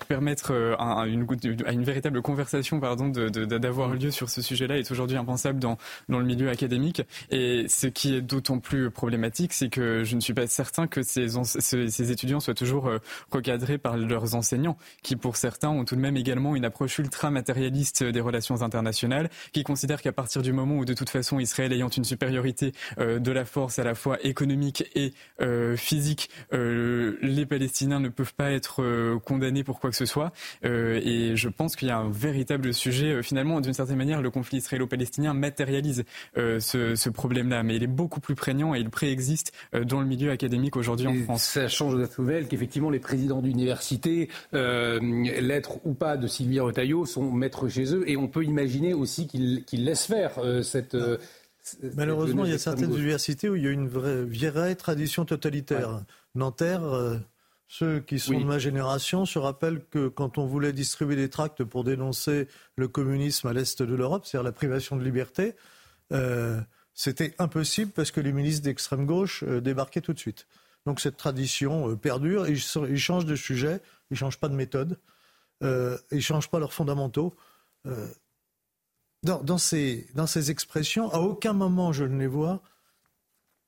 permettre à une, à une véritable conversation pardon, d'avoir lieu sur ce sujet-là est aujourd'hui impensable dans, dans le milieu académique. Et ce qui est d'autant plus problématique, c'est que je ne suis pas certain que ces, étudiants soient toujours euh, recadrés par leurs enseignants, qui pour certains ont tout de même également une approche ultra matérialiste des relations internationales, qui considèrent qu'à partir du moment où de toute façon Israël ayant une supériorité euh, de la force à la fois économique et euh, physique, les Palestiniens ne peuvent pas être condamnés pour quoi que ce soit. et je pense qu'il y a un véritable sujet. finalement, d'une certaine manière, le conflit israélo-palestinien matérialise ce, ce problème-là, mais il est beaucoup plus prégnant et il préexiste euh, dans le milieu académique aujourd'hui en France. Ça change de nouvelle qu'effectivement les présidents d'université, euh, lettres ou pas de Sylvie Retailleau, sont maîtres chez eux et on peut imaginer aussi qu'ils laissent faire euh, cette. Malheureusement, il y a certaines universités où il y a une vraie, vieille tradition totalitaire. Nanterre, ceux qui sont de ma génération se rappellent que quand on voulait distribuer des tracts pour dénoncer le communisme à l'est de l'Europe, c'est-à-dire la privation de liberté, c'était impossible parce que les ministres d'extrême gauche euh, débarquaient tout de suite. Donc cette tradition euh, perdure. Ils, ils, changent de sujet, ils ne changent pas de méthode, euh, ils ne changent pas leurs fondamentaux. Dans, ces, dans, ces, expressions, à aucun moment je ne les vois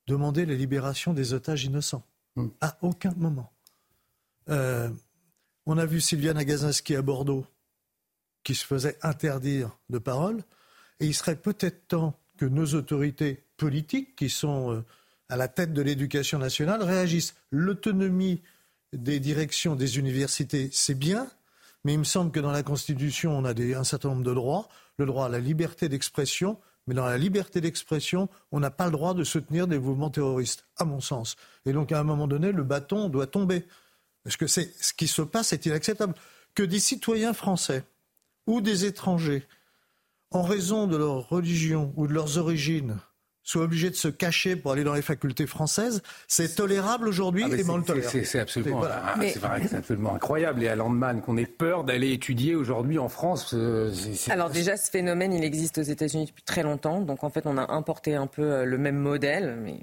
demander la libération des otages innocents. Hmm. À aucun moment. on a vu Sylviane Agazinski à Bordeaux qui se faisait interdire de parole. Et il serait peut-être temps que nos autorités politiques, qui sont euh, à la tête de l'éducation nationale, réagissent. L'autonomie des directions des universités, c'est bien, mais il me semble que dans la Constitution, on a un certain nombre de droits. Le droit à la liberté d'expression, mais dans la liberté d'expression, on n'a pas le droit de soutenir des mouvements terroristes, à mon sens. Et donc, à un moment donné, le bâton doit tomber. Parce que ce qui se passe est inacceptable. Que des citoyens français ou des étrangers en raison de leur religion ou de leurs origines, soient obligés de se cacher pour aller dans les facultés françaises, c'est tolérable aujourd'hui ah, et C'est absolument, absolument, incroyable. Et à Landman, qu'on ait peur d'aller étudier aujourd'hui en France. Euh, Alors déjà, ce phénomène, il existe aux États-Unis depuis très longtemps. Donc en fait, on a importé un peu euh, le même modèle, mais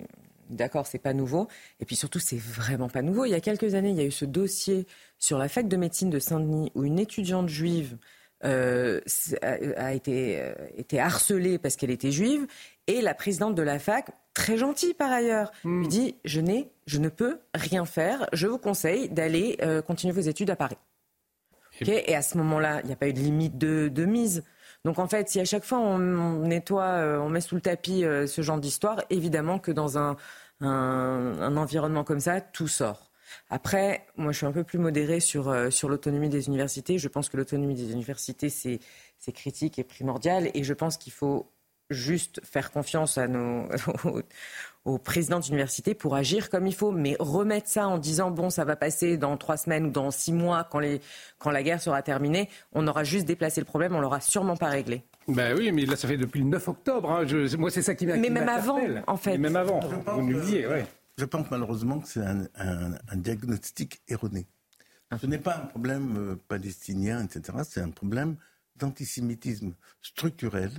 d'accord, c'est pas nouveau. Et puis surtout, c'est vraiment pas nouveau. Il y a quelques années, il y a eu ce dossier sur la fac de médecine de Saint-Denis où une étudiante juive euh, a été, euh, été harcelée parce qu'elle était juive. Et la présidente de la fac, très gentille par ailleurs, hmm. lui dit je, n'ai, je ne peux rien faire, je vous conseille d'aller euh, continuer vos études à Paris. et à ce moment-là, il n'y a pas eu de limite de, de, mise. Donc en fait, si à chaque fois on, nettoie, on met sous le tapis ce genre d'histoire, évidemment que dans un, un environnement comme ça, tout sort. Après, moi, je suis un peu plus modérée sur, euh, sur l'autonomie des universités. Je pense que l'autonomie des universités, c'est, c'est critique et primordial. Et je pense qu'il faut juste faire confiance à nos, aux, présidents d'université pour agir comme il faut. Mais remettre ça en disant, bon, ça va passer dans trois semaines ou dans six mois, quand, les, quand la guerre sera terminée, on aura juste déplacé le problème, on l'aura sûrement pas réglé. Ben oui, mais là, ça fait depuis le 9 octobre. Hein. moi, c'est ça qui m'a. Mais même avant, en fait. même avant, vous l'oubliez, ouais. Je pense malheureusement que c'est un, diagnostic erroné. Ce n'est pas un problème euh, palestinien, etc. C'est un problème d'antisémitisme structurel,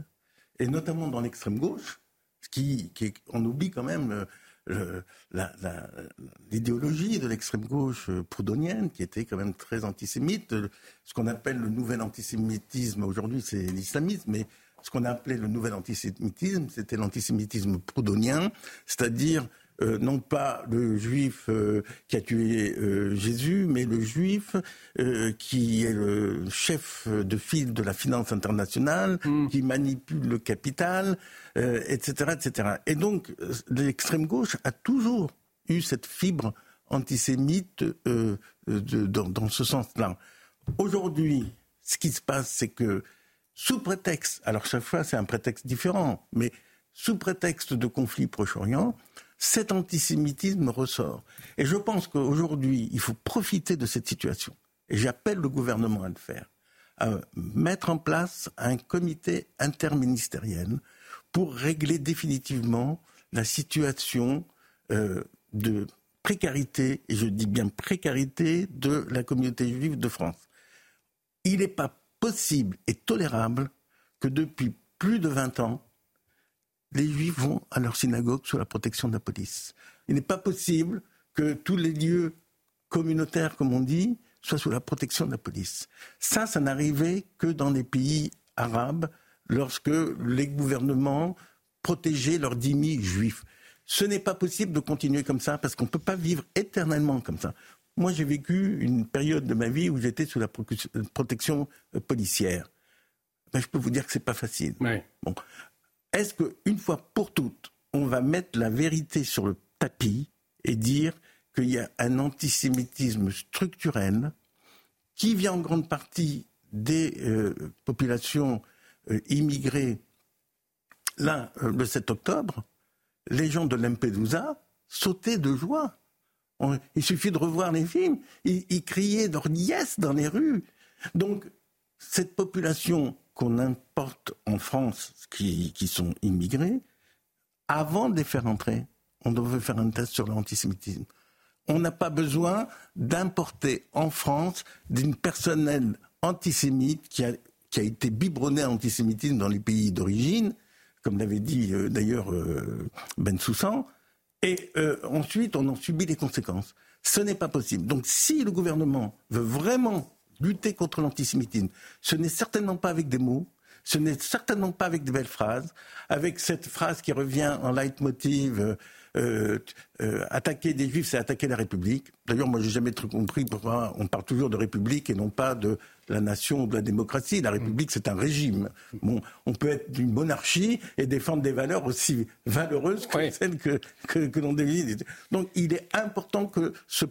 et notamment dans l'extrême gauche, qui, qui, on oublie quand même euh, l'idéologie de l'extrême gauche euh, proudhonienne, qui était quand même très antisémite. Ce qu'on appelle le nouvel antisémitisme aujourd'hui, c'est l'islamisme, mais ce qu'on appelait le nouvel antisémitisme, c'était l'antisémitisme proudhonien, c'est-à-dire euh, non pas le juif euh, qui a tué euh, Jésus, mais le juif qui est le chef de file de la finance internationale, hmm. qui manipule le capital, etc., etc. Et donc, l'extrême gauche a toujours eu cette fibre antisémite dans, dans, ce sens-là. Aujourd'hui, ce qui se passe, c'est que sous prétexte, alors chaque fois c'est un prétexte différent, mais sous prétexte de conflit Proche-Orient, cet antisémitisme ressort. Et je pense qu'aujourd'hui, il faut profiter de cette situation. Et j'appelle le gouvernement à le faire. À mettre en place un comité interministériel pour régler définitivement la situation euh, de précarité, et je dis bien précarité, de la communauté juive de France. Il n'est pas possible et tolérable que depuis plus de 20 ans, les juifs vont à leur synagogue sous la protection de la police. Il n'est pas possible que tous les lieux communautaires, comme on dit, soient sous la protection de la police. Ça, ça n'arrivait que dans les pays arabes, lorsque les gouvernements protégeaient leurs dix juifs. Ce n'est pas possible de continuer comme ça, parce qu'on ne peut pas vivre éternellement comme ça. Moi, j'ai vécu une période de ma vie où j'étais sous la protection euh, policière. Ben, je peux vous dire que ce n'est pas facile. Bon. Est-ce qu'une fois pour toutes, on va mettre la vérité sur le tapis et dire qu'il y a un antisémitisme structurel qui vient en grande partie des euh, populations euh, immigrées là, le 7 octobre, les gens de Lampedusa sautaient de joie il suffit de revoir les films. Ils, criaient leur yes dans les rues. Donc, cette population qu'on importe en France, qui, sont immigrés, avant de les faire entrer, on devrait faire un test sur l'antisémitisme. On n'a pas besoin d'importer en France d'une personnelle antisémite qui a, qui a été biberonnée à l'antisémitisme dans les pays d'origine, comme l'avait dit euh, d'ailleurs euh, Ben Soussan, et euh, ensuite on en subit les conséquences. Ce n'est pas possible. Donc si le gouvernement veut vraiment lutter contre l'antisémitisme, ce n'est certainement pas avec des mots, ce n'est certainement pas avec de belles phrases, avec cette phrase qui revient en leitmotiv euh, euh, euh, attaquer des juifs, c'est attaquer la République. D'ailleurs, moi, j'ai jamais trop compris pourquoi on parle toujours de République et non pas de la nation ou de la démocratie. La République, c'est un régime. Bon, on peut être d'une monarchie et défendre des valeurs aussi valeureuses que celles que, que, l'on dévise. Donc, il est important que ce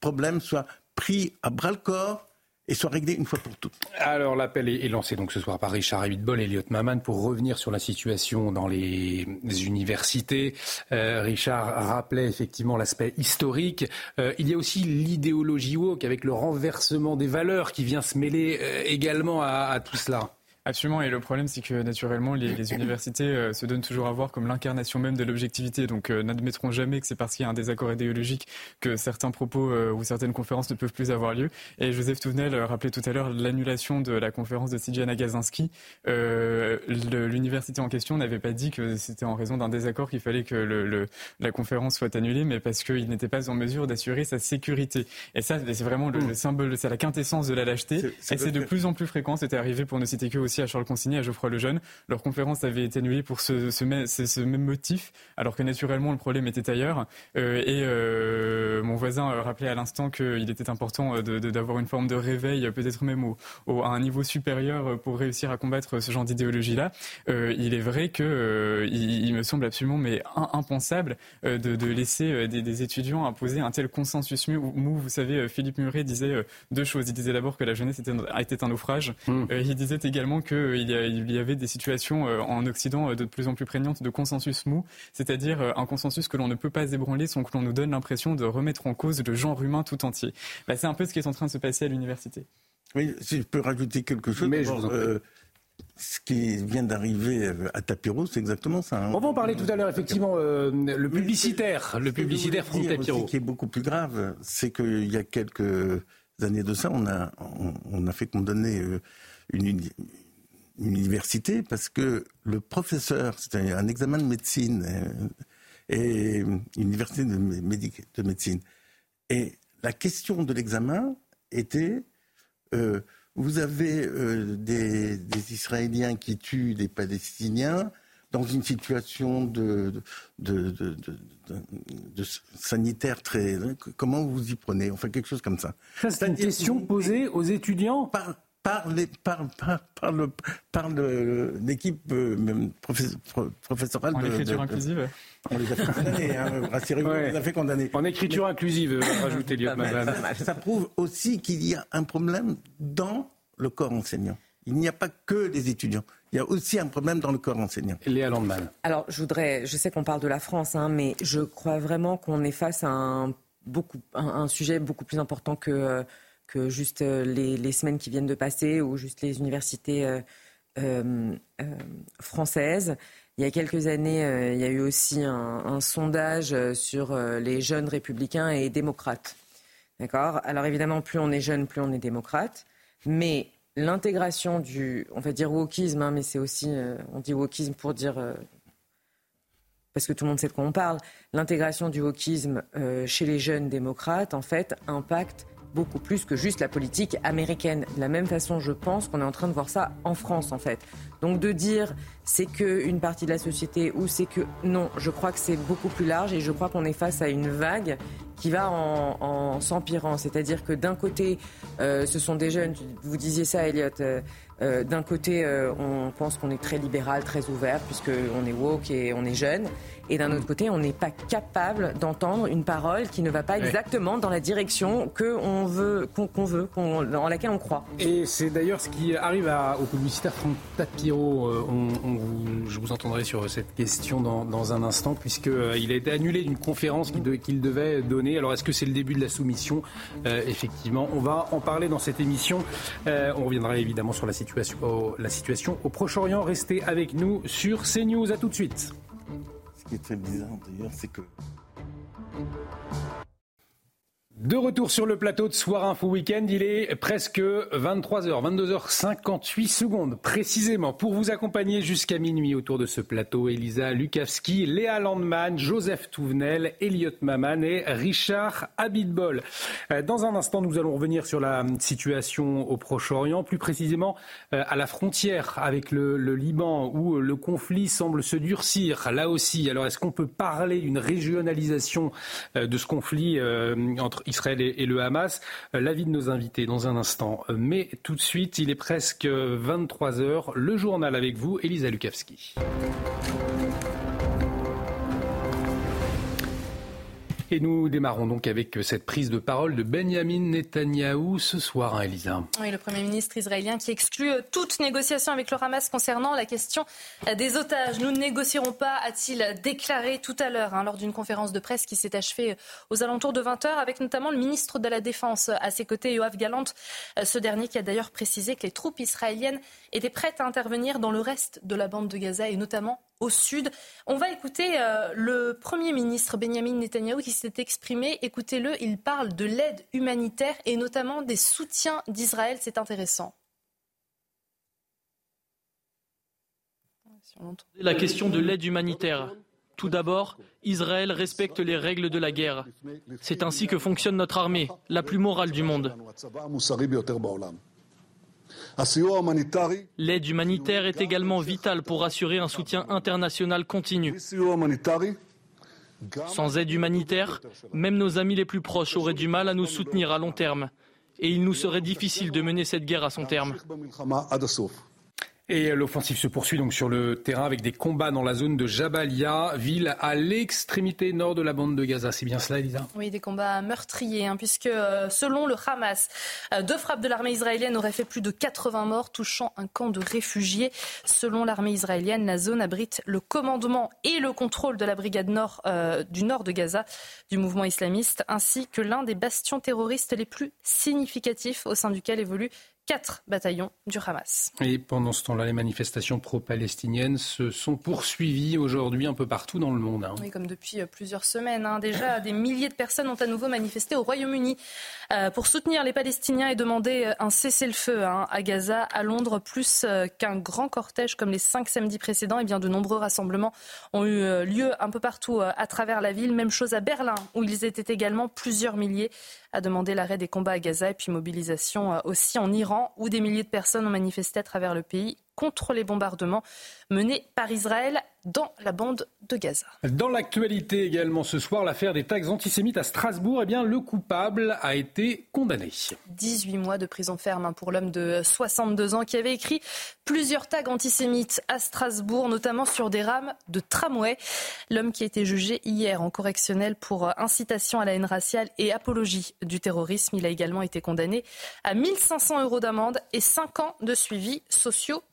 problème soit pris à bras le corps et soit réglé une fois pour toutes. Alors l'appel est lancé donc ce soir par Richard Abitbol et Elliot Maman pour revenir sur la situation dans les universités. Euh, Richard rappelait effectivement l'aspect historique. Euh, il y a aussi l'idéologie woke avec le renversement des valeurs qui vient se mêler euh, également à tout cela. Absolument, et le problème c'est que naturellement les, universités euh, se donnent toujours à voir comme l'incarnation même de l'objectivité, donc euh, n'admettront jamais que c'est parce qu'il y a un désaccord idéologique que certains propos euh, ou certaines conférences ne peuvent plus avoir lieu. Et Joseph Touvenel rappelait tout à l'heure l'annulation de la conférence de Sidjana Gazinski. L'université en question n'avait pas dit que c'était en raison d'un désaccord qu'il fallait que le, la conférence soit annulée, mais parce qu'il n'était pas en mesure d'assurer sa sécurité. Et ça, c'est vraiment le, symbole, c'est la quintessence de la lâcheté. et c'est de plus en plus fréquent, c'était arrivé pour ne citer que aussi à Charles Consigny, à Geoffroy Lejeune. Leur conférence avait été annulée pour ce, ce, même, motif, alors que naturellement le problème était ailleurs. Euh, et euh, mon voisin rappelait à l'instant qu'il était important d'avoir une forme de réveil, peut-être même au, à un niveau supérieur pour réussir à combattre ce genre d'idéologie-là. Euh, il est vrai que il, me semble absolument mais impensable de, laisser des, étudiants imposer un tel consensus mou. Vous savez, Philippe Muret disait deux choses. Il disait d'abord que la jeunesse était, était un naufrage. Mmh. il disait également qu'il y, avait des situations euh, en Occident euh, de plus en plus prégnantes de consensus mou, c'est-à-dire euh, un consensus que l'on ne peut pas ébranler sans que l'on nous donne l'impression de remettre en cause le genre humain tout entier. Bah, c'est un peu ce qui est en train de se passer à l'université. Oui, si je peux rajouter quelque chose. Mais ce qui vient d'arriver à Tapiro, c'est exactement ça. Hein. On va en parler tout à l'heure, effectivement. le publicitaire, le publicitaire Franck Tapiro. Ce qui est beaucoup plus grave, c'est qu'il y a quelques années de ça, on a, on, a fait condamner une université parce que le professeur, c'était un examen de médecine euh, et université de, de médecine. Et la question de l'examen était euh, vous avez euh, des, Israéliens qui tuent des Palestiniens dans une situation de, de, de, sanitaire très. Comment vous y prenez? Enfin, quelque chose comme ça. c'est une question posée aux étudiants? Par, par les, par, par, par le, par l'équipe euh, professorale. En écriture inclusive On les a fait condamner, hein, rassurez-vous, on les a fait condamner. En écriture inclusive, euh, rajoutez Liot Ça prouve aussi qu'il y a un problème dans le corps enseignant. Il n'y a pas que des étudiants. Il y a aussi un problème dans le corps enseignant. Léa Landman. Alors, je voudrais, je sais qu'on parle de la France, hein, mais je crois vraiment qu'on est face à un, beaucoup, un, sujet beaucoup plus important que, juste les, semaines qui viennent de passer ou juste les universités euh, euh, euh, françaises. Il y a quelques années, il y a eu aussi un, sondage sur les jeunes républicains et démocrates. D'accord? Alors évidemment, plus on est jeune, plus on est démocrate. Mais l'intégration du, on va dire wokisme, hein, mais c'est aussi, euh, on dit wokisme pour dire, euh, parce que tout le monde sait de quoi on parle, l'intégration du wokisme euh, chez les jeunes démocrates, en fait, impacte beaucoup plus que juste la politique américaine. De la même façon, je pense qu'on est en train de voir ça en France, en fait. Donc de dire c'est qu'une partie de la société ou c'est que... Non, je crois que c'est beaucoup plus large et je crois qu'on est face à une vague qui va en, s'empirant. C'est-à-dire que d'un côté, euh, ce sont des jeunes, vous disiez ça, Elliot, euh, euh, d'un côté, on pense qu'on est très libéral, très ouvert, puisqu'on est woke et on est jeune. Et d'un autre côté, on n'est pas capable d'entendre une parole qui ne va pas exactement dans la direction qu'on veut, qu'on veut, dans laquelle on croit. Et c'est d'ailleurs ce qui arrive à, au publicitaire Franck Tapiro. Euh, je vous entendrai sur cette question dans, un instant, puisqu'il euh, a été annulé d'une conférence qu'il devait donner. Alors, est-ce que c'est le début de la soumission? Euh, Effectivement, on va en parler dans cette émission. on reviendra évidemment sur la situation, la situation au Proche-Orient. Restez avec nous sur CNews. À tout de suite qui est très bizarre d'ailleurs, c'est que de retour sur le plateau de Soir Info Week-end, il est presque 23h, 22h58 secondes précisément pour vous accompagner jusqu'à minuit autour de ce plateau. Elisa Lukavski, Léa Landman, Joseph Touvenel, Elliot Maman et Richard Abitbol. Euh, dans un instant, nous allons revenir sur la situation au Proche-Orient, plus précisément euh, à la frontière avec le, Liban où le conflit semble se durcir là aussi. Alors est-ce qu'on peut parler d'une régionalisation euh, de ce conflit entre Israël et, le Hamas. Euh, l'avis de nos invités dans un instant. Euh, mais tout de suite, il est presque 23 heures. Le journal avec vous, Elisa Lukavski. Et nous démarrons donc avec cette prise de parole de Benjamin Netanyahou ce soir, hein, Elisa. Oui, le Premier ministre israélien qui exclut euh, toute négociation avec le Hamas concernant la question euh, des otages. Nous ne négocierons pas, a-t-il déclaré tout à l'heure hein, lors d'une conférence de presse qui s'est achevée euh, aux alentours de 20h avec notamment le ministre de la Défense à ses côtés, Yoav Galant. Ce dernier qui a d'ailleurs précisé que les troupes israéliennes étaient prêtes à intervenir dans le reste de la bande de Gaza et notamment au sud. On va écouter euh, le Premier ministre Benjamin Netanyahu qui s'est exprimé. Écoutez-le, il parle de l'aide humanitaire et notamment des soutiens d'Israël. C'est intéressant. La question de l'aide humanitaire. Tout d'abord, Israël respecte les règles de la guerre. C'est ainsi que fonctionne notre armée, la plus morale du monde. L'aide humanitaire est également vitale pour assurer un soutien international continu. Sans aide humanitaire, même nos amis les plus proches auraient du mal à nous soutenir à long terme. Et il nous serait difficile de mener cette guerre à son terme. Et l'offensive se poursuit donc sur le terrain avec des combats dans la zone de Jabalia, ville à l'extrémité nord de la bande de Gaza. C'est bien cela, Elisa? Oui, des combats meurtriers, hein, puisque euh, selon le Hamas, euh, deux frappes de l'armée israélienne auraient fait plus de 80 morts, touchant un camp de réfugiés. Selon l'armée israélienne, la zone abrite le commandement et le contrôle de la brigade nord, euh, du nord de Gaza du mouvement islamiste, ainsi que l'un des bastions terroristes les plus significatifs au sein duquel évolue quatre bataillons du Hamas. Et pendant ce temps-là, les manifestations pro-palestiniennes se sont poursuivies aujourd'hui un peu partout dans le monde. Hein. Oui, comme depuis euh, plusieurs semaines. Hein. Déjà, des milliers de personnes ont à nouveau manifesté au Royaume-Uni euh, pour soutenir les Palestiniens et demander euh, un cessez-le-feu hein, à Gaza, à Londres, plus qu'un grand cortège comme les cinq samedis précédents. Et eh bien, de nombreux rassemblements ont eu lieu un peu partout à travers la ville. Même chose à Berlin, où ils étaient également plusieurs milliers à demander l'arrêt des combats à Gaza et puis mobilisation aussi en Où des milliers de personnes ont manifesté à travers le pays contre les bombardements menés par Israël dans la bande de Gaza. Dans l'actualité également ce soir, l'affaire des tags antisémites à Strasbourg, eh bien, le coupable a été condamné. 18 mois de prison ferme hein, pour l'homme de 62 ans qui avait écrit plusieurs tags antisémites à Strasbourg, notamment sur des rames de tramway. L'homme qui a été jugé hier en correctionnel pour euh, incitation à la haine raciale et apologie du terrorisme, il a également été condamné à 1500 euros d'amende et 5 ans de suivi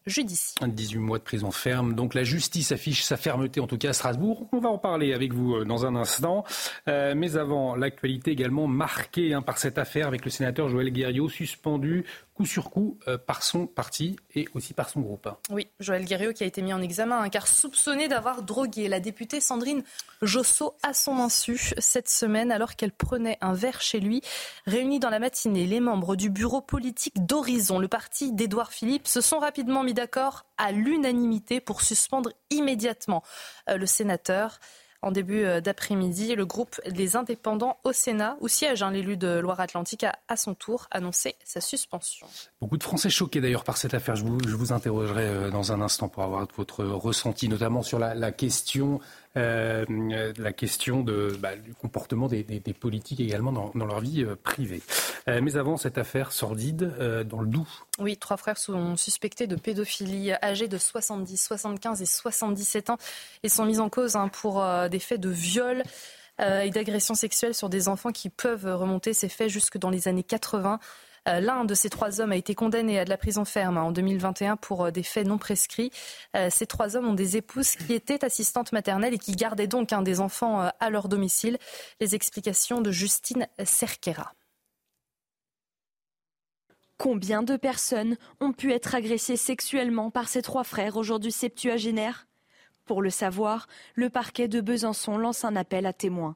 socio-judiciaire. 18 mois de prison ferme, donc la justice affiche sa fermeté, en tout cas à Strasbourg. On va en parler avec vous euh, dans un instant. Euh, mais avant, l'actualité également marquée hein, par cette affaire avec le sénateur Joël Guerriot, suspendu coup sur coup euh, par son parti et aussi par son groupe. Oui, Joël Guerriot qui a été mis en examen hein, car soupçonné d'avoir drogué la députée Sandrine Josso à son insu cette semaine alors qu'elle prenait un verre chez lui. Réunis dans la matinée, les membres du bureau politique d'Horizon, le parti d'Édouard Philippe, se sont rapidement mis d'accord à l'unanimité pour suspendre immédiatement euh, le sénateur. En début euh, d'après-midi, le groupe des indépendants au Sénat, où siège hein, l'élu de Loire-Atlantique, a à son tour annoncé sa suspension. Beaucoup de Français choqués d'ailleurs par cette affaire. Je vous, interrogerai euh, dans un instant pour avoir votre ressenti, notamment sur la, question la question bah, du comportement des, politiques également dans, leur vie euh, privée. Euh, mais avant cette affaire sordide euh, dans le Doubs. Oui, trois frères sont suspectés de pédophilie, âgés de 70, 75 et 77 ans, et sont mis en cause hein, pour euh, des faits de viol. et d'agression sexuelle sur des enfants qui peuvent remonter ces faits jusque dans les années 80. Euh, l'un de ces trois hommes a été condamné à de la prison ferme en 2021 pour euh, des faits non prescrits. Euh, ces trois hommes ont des épouses qui étaient assistantes maternelles et qui gardaient donc un des enfants à leur domicile. Les explications de Justine Cerquera. Combien de personnes ont pu être agressées sexuellement par ces trois frères aujourd'hui septuagénaires? Pour le savoir, le parquet de Besançon lance un appel à témoins.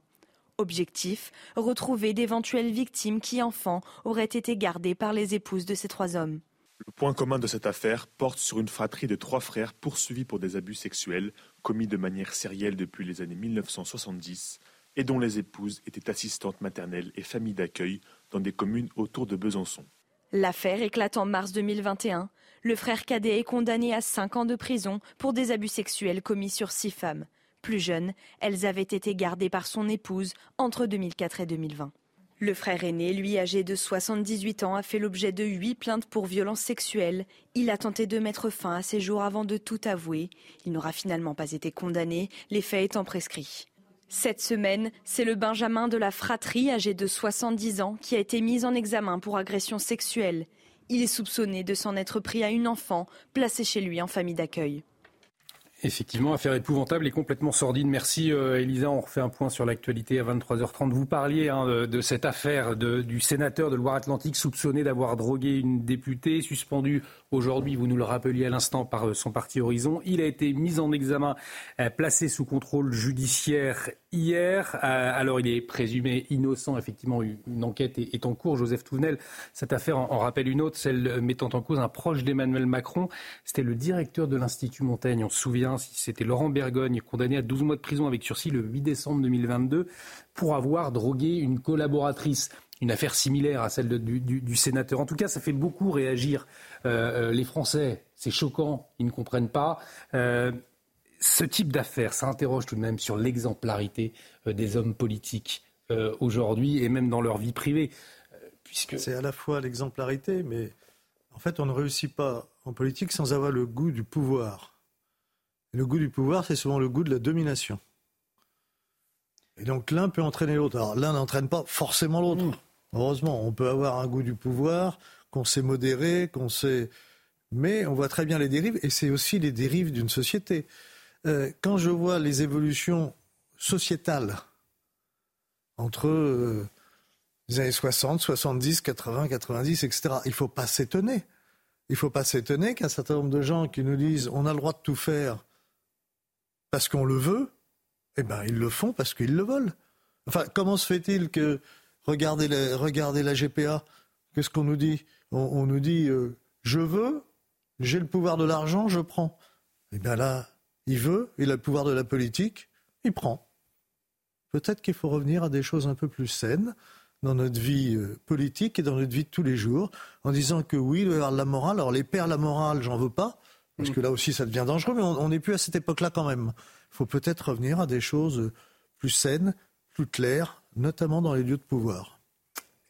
Objectif, retrouver d'éventuelles victimes qui, enfants, auraient été gardées par les épouses de ces trois hommes. Le point commun de cette affaire porte sur une fratrie de trois frères poursuivis pour des abus sexuels commis de manière sérielle depuis les années 1970 et dont les épouses étaient assistantes maternelles et familles d'accueil dans des communes autour de Besançon. L'affaire éclate en mars 2021. Le frère cadet est condamné à cinq ans de prison pour des abus sexuels commis sur six femmes. Plus jeunes, elles avaient été gardées par son épouse entre 2004 et 2020. Le frère aîné, lui âgé de 78 ans, a fait l'objet de huit plaintes pour violences sexuelles. Il a tenté de mettre fin à ses jours avant de tout avouer. Il n'aura finalement pas été condamné, les faits étant prescrits. Cette semaine, c'est le Benjamin de la fratrie, âgé de 70 ans, qui a été mis en examen pour agression sexuelle. Il est soupçonné de s'en être pris à une enfant placée chez lui en famille d'accueil. Effectivement, affaire épouvantable et complètement sordide. Merci euh, Elisa. On refait un point sur l'actualité à 23h30. Vous parliez hein, de, cette affaire de, du sénateur de Loire-Atlantique soupçonné d'avoir drogué une députée, suspendu aujourd'hui, vous nous le rappeliez à l'instant, par euh, son parti Horizon. Il a été mis en examen, euh, placé sous contrôle judiciaire hier. Euh, alors il est présumé innocent. Effectivement, une enquête est, en cours. Joseph Touvenel, cette affaire en, rappelle une autre, celle mettant en cause un proche d'Emmanuel Macron. C'était le directeur de l'Institut Montaigne. On se souvient, c'était Laurent Bergogne, condamné à 12 mois de prison avec sursis le 8 décembre 2022 pour avoir drogué une collaboratrice une affaire similaire à celle du, sénateur. En tout cas, ça fait beaucoup réagir les Français. C'est choquant, ils ne comprennent pas. Euh, ce type d'affaires, ça interroge tout de même sur l'exemplarité euh, des hommes politiques euh, aujourd'hui et même dans leur vie privée. Puisque... C'est à la fois l'exemplarité, mais en fait, on ne réussit pas en politique sans avoir le goût du pouvoir. Et le goût du pouvoir, c'est souvent le goût de la domination. Et donc l'un peut entraîner l'autre. Alors l'un n'entraîne pas forcément l'autre. Mmh. Heureusement, on peut avoir un goût du pouvoir, qu'on sait modérer, qu'on sait. Mais on voit très bien les dérives, et c'est aussi les dérives d'une société. Euh, quand je vois les évolutions sociétales entre euh, les années 60, 70, 80, 90, etc., il ne faut pas s'étonner. Il ne faut pas s'étonner qu'un certain nombre de gens qui nous disent on a le droit de tout faire parce qu'on le veut, eh bien, ils le font parce qu'ils le veulent. Enfin, comment se fait-il que regardez la GPA. Qu'est-ce qu'on nous dit? On, on, nous dit euh, je veux, j'ai le pouvoir de l'argent, je prends. Eh bien là, il veut, il a le pouvoir de la politique, il prend. Peut-être qu'il faut revenir à des choses un peu plus saines dans notre vie euh, politique et dans notre vie de tous les jours, en disant que oui, il doit y avoir de la morale. Alors les pères, la morale, j'en veux pas. Parce que là aussi, ça devient dangereux, mais on n'est plus à cette époque-là quand même. Il faut peut-être revenir à des choses plus saines, plus claires, notamment dans les lieux de pouvoir.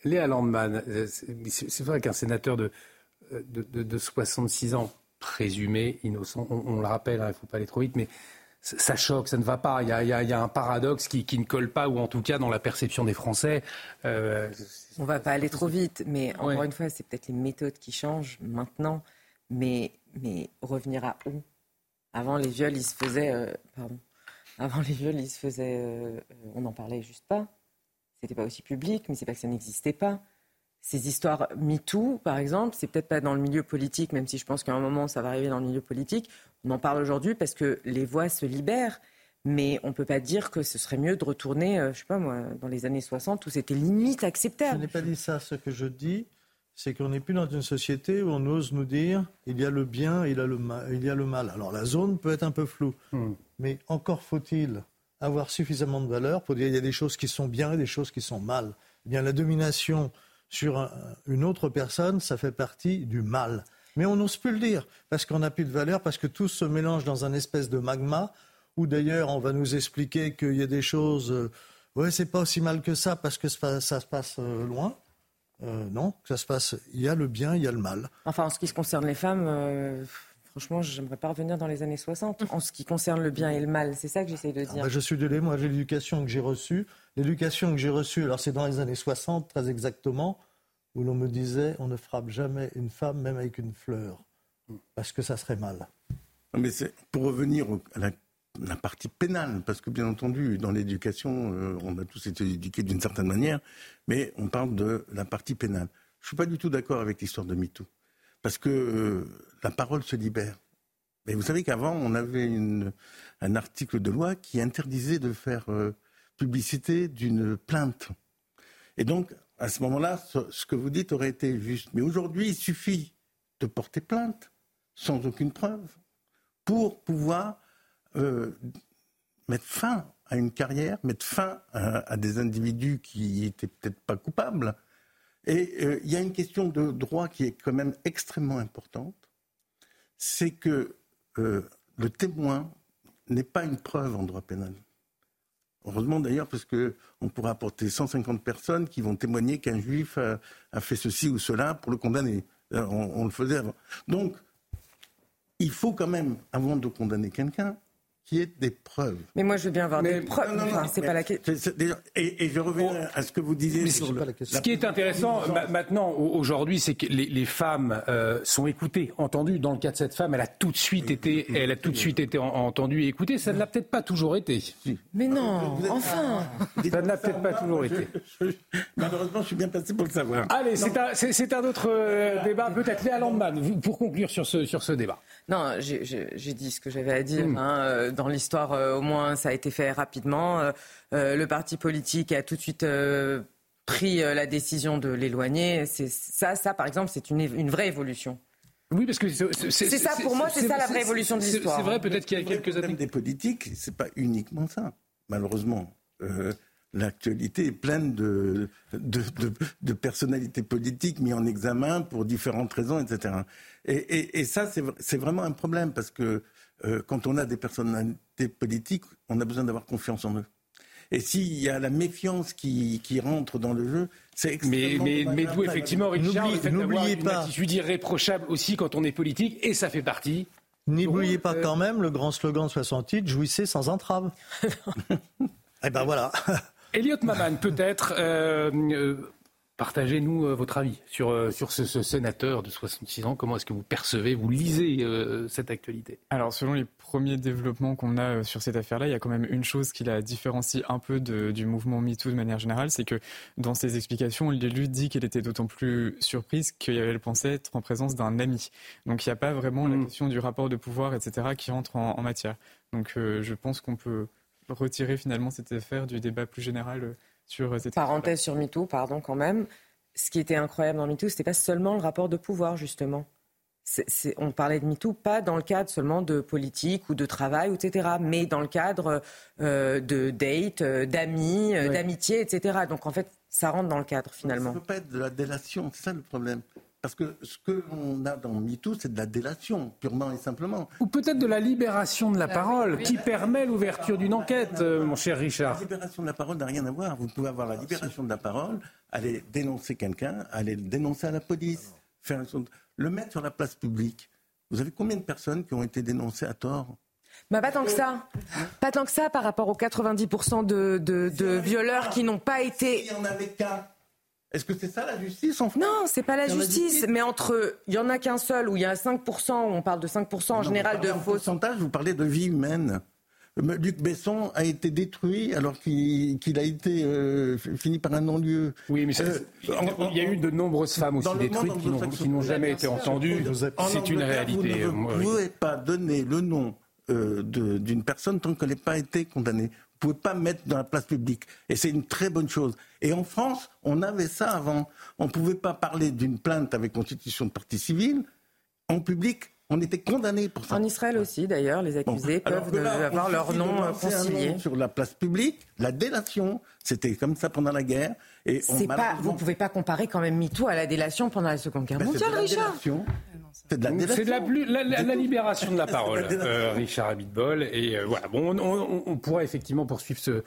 Léa Landman, c'est vrai qu'un sénateur de, de, 66 ans, présumé innocent, on, le rappelle, hein, il ne faut pas aller trop vite, mais ça choque, ça ne va pas. Il y a, un paradoxe qui, ne colle pas, ou en tout cas dans la perception des Français. Euh, on ne va pas aller trop vite, mais encore une fois, c'est peut-être les méthodes qui changent maintenant. Mais, mais revenir à où? Avant, les viols, ils se faisaient. Euh, pardon. Avant, les viols, ils se faisaient. Euh, on n'en parlait juste pas. C'était pas aussi public, mais c'est pas que ça n'existait pas. Ces histoires MeToo, par exemple, c'est peut-être pas dans le milieu politique, même si je pense qu'à un moment ça va arriver dans le milieu politique. On en parle aujourd'hui parce que les voix se libèrent. Mais on ne peut pas dire que ce serait mieux de retourner, euh, je sais pas moi, dans les années 60 où c'était limite acceptable. Je n'ai pas dit ça. Ce que je dis, c'est qu'on n'est plus dans une société où on ose nous dire il y a le bien, il y a le mal. Il y a le mal. Alors la zone peut être un peu floue, hmm. mais encore faut-il avoir suffisamment de valeur pour dire il y a des choses qui sont bien et des choses qui sont mal. Eh bien la domination sur une autre personne, ça fait partie du mal. Mais on n'ose plus le dire, parce qu'on n'a plus de valeur, parce que tout se mélange dans un espèce de magma, où d'ailleurs on va nous expliquer qu'il y a des choses, euh, ouais, c'est pas aussi mal que ça, parce que ça, se passe euh, loin. Euh, non, ça se passe, il y a le bien, il y a le mal. Enfin, en ce qui se concerne les femmes, franchement, je n'aimerais pas revenir dans les années 60. En ce qui concerne le bien et le mal, c'est ça que j'essaie de ah dire. Bah, je suis désolé, moi, l'éducation que j'ai reçue, L'éducation que j'ai reçue, alors c'est dans les années 60 très exactement, où l'on me disait on ne frappe jamais une femme même avec une fleur, parce que ça serait mal. Mais c'est pour revenir à la, partie pénale, parce que bien entendu, dans l'éducation, euh, on a tous été éduqués d'une certaine manière, mais on parle de la partie pénale. Je ne suis pas du tout d'accord avec l'histoire de MeToo, parce que euh, la parole se libère. Mais vous savez qu'avant, on avait un article de loi qui interdisait de faire euh, publicité d'une plainte. Et donc, à ce moment-là, ce que vous dites aurait été juste. Mais aujourd'hui, il suffit de porter plainte sans aucune preuve pour pouvoir euh, mettre fin à une carrière, mettre fin à, des individus qui étaient peut-être pas coupables. Et euh, il y a une question de droit qui est quand même extrêmement importante, c'est que euh, le témoin n'est pas une preuve en droit pénal. Heureusement d'ailleurs, parce qu'on pourra apporter 150 personnes qui vont témoigner qu'un juif a, fait ceci ou cela pour le condamner. Euh, on, le faisait avant. Donc, il faut quand même, avant de condamner quelqu'un, qu'il y ait des preuves. Mais moi, je veux bien avoir des preuves. Non, non, c'est pas la question. Et, je reviens à ce que vous disiez sur le, Ce qui est intéressant maintenant, aujourd'hui, c'est que les, femmes euh, sont écoutées, entendues. Dans le cas de cette femme, elle a tout de suite été, elle a tout de suite été entendue et écoutée. Ça ne l'a peut-être pas toujours été. Mais non, enfin. Ça ne l'a peut-être pas toujours été. Malheureusement, je suis bien passé pour le savoir. Allez, c'est un, autre euh, débat. Peut-être Léa Landman, pour conclure sur ce, sur ce débat. Non, j'ai dit ce que j'avais à dire. Hmm. Hein, euh, dans l'histoire, euh, au moins, ça a été fait rapidement. Euh, le parti politique a tout de suite pris la décision de l'éloigner. Ça, ça, par exemple, c'est une, vraie évolution. Oui, parce que c'est ça pour moi, c'est ça la vraie évolution de l'histoire. C'est vrai, peut-être qu'il y a quelques années. des politiques, c'est pas uniquement ça, malheureusement l'actualité est pleine de, de, personnalités politiques mises en examen pour différentes raisons, etc. Et, ça, c'est vraiment un problème parce que euh, quand on a des personnalités politiques, on a besoin d'avoir confiance en eux. Et s'il y a la méfiance qui, rentre dans le jeu, c'est extrêmement... Mais, mais, mais d'où effectivement, Richard, n'oubliez pas. une attitude irréprochable aussi quand on est politique, et ça fait partie N'oubliez pas euh, quand même le grand slogan de 68, jouissez sans entrave. eh ben voilà. Elliot Maman, peut-être, euh, euh, partagez-nous euh, votre avis sur, sur ce, sénateur de 66 ans. Comment est-ce que vous percevez, vous lisez cette actualité? Alors, selon les premiers développements qu'on a sur cette affaire-là, il y a quand même une chose qui la différencie un peu du mouvement MeToo de manière générale, c'est que dans ses explications, l'élu dit qu'elle était d'autant plus surprise qu'elle pensait être en présence d'un ami. Donc, il n'y a pas vraiment la mm. question du rapport de pouvoir, etc., qui entre en, en matière. Donc, je pense qu'on peut retirer finalement cette affaire du débat plus général euh, sur euh, cette Parenthèse sur MeToo, pardon quand même. Ce qui était incroyable dans MeToo, c'était pas seulement le rapport de pouvoir justement. on parlait de MeToo pas dans le cadre seulement de politique ou de travail, etc., mais dans le cadre euh, de dates, d'amis, d'amitié, etc. Donc en fait, ça rentre dans le cadre finalement. Ça ne peut pas être de la délation, c'est ça le problème. Parce que ce que l'on a dans MeToo, c'est de la délation, purement et simplement. Ou peut-être de la libération de la Ah parole, qui permet l'ouverture d'une enquête, euh, mon cher Richard. La libération de la parole n'a rien à voir. Vous pouvez avoir la libération de la parole, aller dénoncer quelqu'un, aller le dénoncer à la police, faire le mettre sur la place publique. Vous avez combien de personnes qui ont été dénoncées à tort? Bah, pas tant que ça. Pas tant que ça par rapport aux 90% de, de, de violeurs qui n'ont pas été. Il y en avait qu'un. Est-ce que c'est ça la justice en France Non, c'est pas la justice. Mais entre. Il y en a qu'un seul où il y a 5%, où on parle de 5% en Non, général de fausses. pourcentage, vous parlez de vie humaine. Euh, Luc Besson a été détruit alors qu'il a été euh, fini par un non-lieu. Oui, mais ça- Euh, il y a eu de nombreuses femmes aussi détruites qui n'ont- jamais été entendues. En C'est une réalité. Vous euh, ne oui. pouvez pas donner le nom euh, d'une personne tant qu'elle n'a pas été condamnée. Pouvez pas mettre dans la place publique. Et c'est une très bonne chose. Et en France, on avait ça avant. On ne pouvait pas parler d'une plainte avec constitution de partie civile en public. On était condamné pour ça. En Israël aussi, d'ailleurs, les accusés peuvent de- avoir leur nom euh, un concilié. nom sur la place publique, la délation, c'était comme ça pendant la guerre. Et on- pas, malheureusement, vous pouvez pas comparer quand même MeToo à la délation pendant la Seconde Guerre ben, mondiale, Richard. délation. C'est de la délation. C'est de la, plus- la- la- la libération de la parole, délation. euh, Richard Abitbol. Et euh, voilà, bon, on, on, on pourra effectivement poursuivre ce.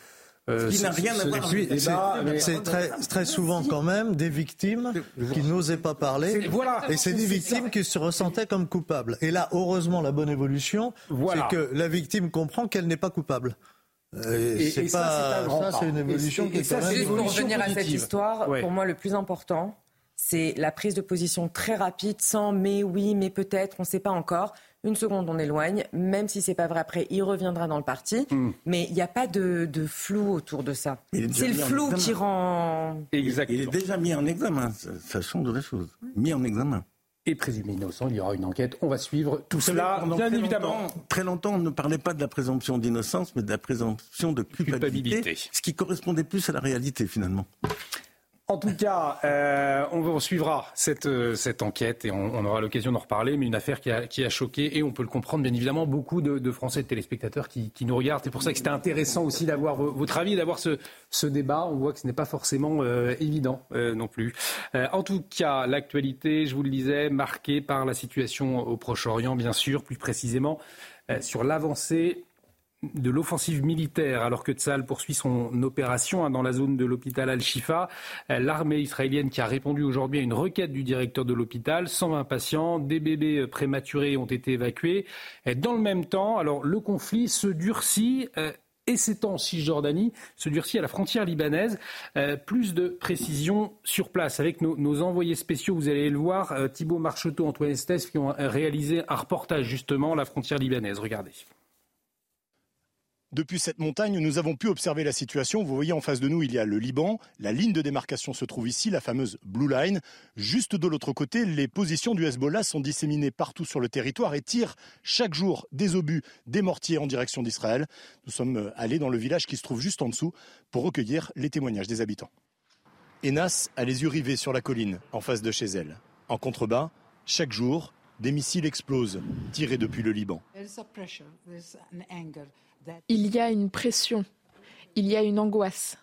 Euh, Ce qui n'a rien à voir avec C'est très, très souvent quand même des victimes qui n'osaient pas parler. Voilà. Et c'est des victimes qui se ressentaient comme coupables. Et là, heureusement, la bonne évolution, Voilà. c'est que la victime comprend qu'elle n'est pas coupable. Euh, Et- ça, pas, c'est ça, une évolution et- qui est ça, Juste pour revenir à cette histoire, Ouais. pour moi, le plus important, c'est la prise de position très rapide, sans mais oui, mais peut-être, on ne sait pas encore. Une seconde, on éloigne, même si c'est pas vrai après, il reviendra dans le parti. Hmm. Mais il n'y a pas de, de flou autour de ça. C'est le flou qui rend. Exactement. Il est déjà mis en examen, ça, ça change de la chose. Mis en examen. Et présumé innocent, il y aura une enquête. On va suivre tout cela, pendant bien très évidemment. longtemps- très longtemps, on ne parlait pas de la présomption d'innocence, mais de la présomption de culpabilité, Culpabilité. ce qui correspondait plus à la réalité finalement. En tout cas, euh, on, suivra cette, euh, cette enquête et on, aura l'occasion d'en reparler. Mais une affaire qui a, choqué et on peut le comprendre, bien évidemment, beaucoup de, Français, de téléspectateurs qui, nous regardent. C'est pour ça que c'était intéressant aussi d'avoir vo- votre avis, d'avoir ce, débat. On voit que ce n'est pas forcément euh, évident non plus. En tout cas, l'actualité, je vous le disais, marquée par la situation au Proche-Orient, bien sûr, plus précisément sur l'avancée de l'offensive militaire alors que Tsahal poursuit son opération hein, dans la zone de l'hôpital Al-Shifa. Euh, L'armée israélienne qui a répondu aujourd'hui à une requête du directeur de l'hôpital, 120 patients, des bébés euh, prématurés ont été évacués. Dans le même temps, alors le conflit se durcit. euh, et s'étend en Cisjordanie, se durcit à la frontière libanaise. Plus de précisions sur place avec nos, envoyés spéciaux, vous allez le voir, euh, Thibault Marcheteau, Antoine Estès, qui ont réalisé un reportage justement à la frontière libanaise. Regardez. Depuis cette montagne, nous avons pu observer la situation. Vous voyez en face de nous, il y a le Liban. La ligne de démarcation se trouve ici, la fameuse Blue Line. Juste de l'autre côté, les positions du Hezbollah sont disséminées partout sur le territoire et tirent chaque jour des obus, des mortiers en direction d'Israël. Nous sommes allés dans le village qui se trouve juste en dessous pour recueillir les témoignages des habitants. Enas a les yeux rivés sur la colline, en face de chez elle. En contrebas, chaque jour, des missiles explosent, tirés depuis le Liban. Il y a une pression, il y a une angoisse.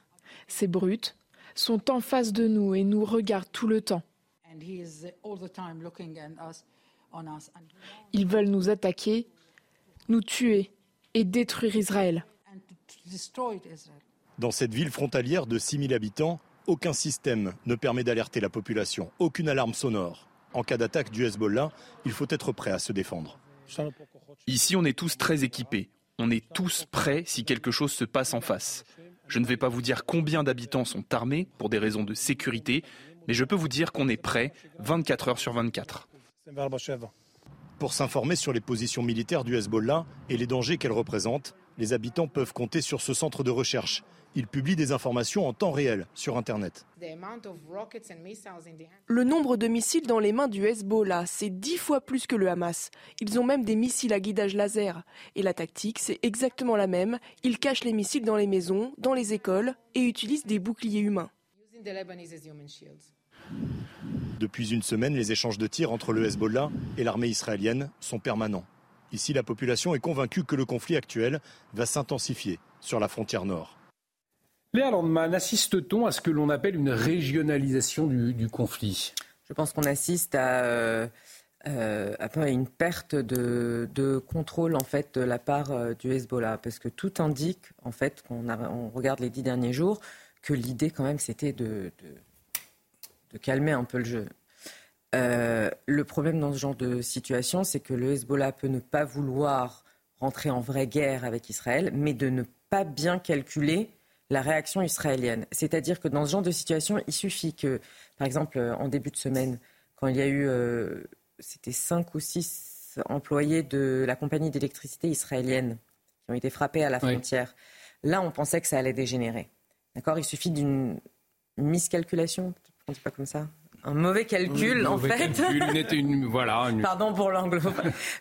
Ces brutes sont en face de nous et nous regardent tout le temps. Ils veulent nous attaquer, nous tuer et détruire Israël. Dans cette ville frontalière de 6000 habitants, aucun système ne permet d'alerter la population, aucune alarme sonore. En cas d'attaque du Hezbollah, il faut être prêt à se défendre. Ici, on est tous très équipés. On est tous prêts si quelque chose se passe en face. Je ne vais pas vous dire combien d'habitants sont armés pour des raisons de sécurité, mais je peux vous dire qu'on est prêt 24 heures sur 24. Pour s'informer sur les positions militaires du Hezbollah et les dangers qu'elles représentent, les habitants peuvent compter sur ce centre de recherche. Il publie des informations en temps réel sur Internet. Le nombre de missiles dans les mains du Hezbollah, c'est dix fois plus que le Hamas. Ils ont même des missiles à guidage laser. Et la tactique, c'est exactement la même. Ils cachent les missiles dans les maisons, dans les écoles et utilisent des boucliers humains. Depuis une semaine, les échanges de tirs entre le Hezbollah et l'armée israélienne sont permanents. Ici, la population est convaincue que le conflit actuel va s'intensifier sur la frontière nord. Léa Landman, assiste-t-on à ce que l'on appelle une régionalisation du, du conflit? Je pense qu'on assiste à, une perte de, contrôle en fait de la part du Hezbollah, parce que tout indique en fait, qu'on on regarde les dix derniers jours, que l'idée quand même c'était de, de, calmer un peu le jeu. Le problème dans ce genre de situation, c'est que le Hezbollah peut ne pas vouloir rentrer en vraie guerre avec Israël, mais de ne pas bien calculer la réaction israélienne. C'est-à-dire que dans ce genre de situation, il suffit que, par exemple, en début de semaine, quand il y a eu, euh, c'était cinq ou six employés de la compagnie d'électricité israélienne qui ont été frappés à la frontière, là, on pensait que ça allait dégénérer. D'accord? Il suffit d'une miscalculation, on ne dit pas comme ça? Un mauvais calcul en fait. une, voilà, Pardon pour l'angle,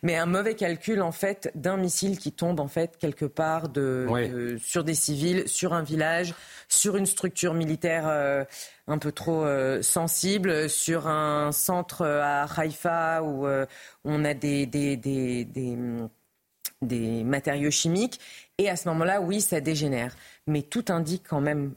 mais un mauvais calcul en fait d'un missile qui tombe en fait quelque part de, sur des civils, sur un village, sur une structure militaire euh, un peu trop euh, sensible, sur un centre à Haïfa où euh, on a des, des, des, des matériaux chimiques. Et à ce moment-là, oui, ça dégénère. Mais tout indique quand même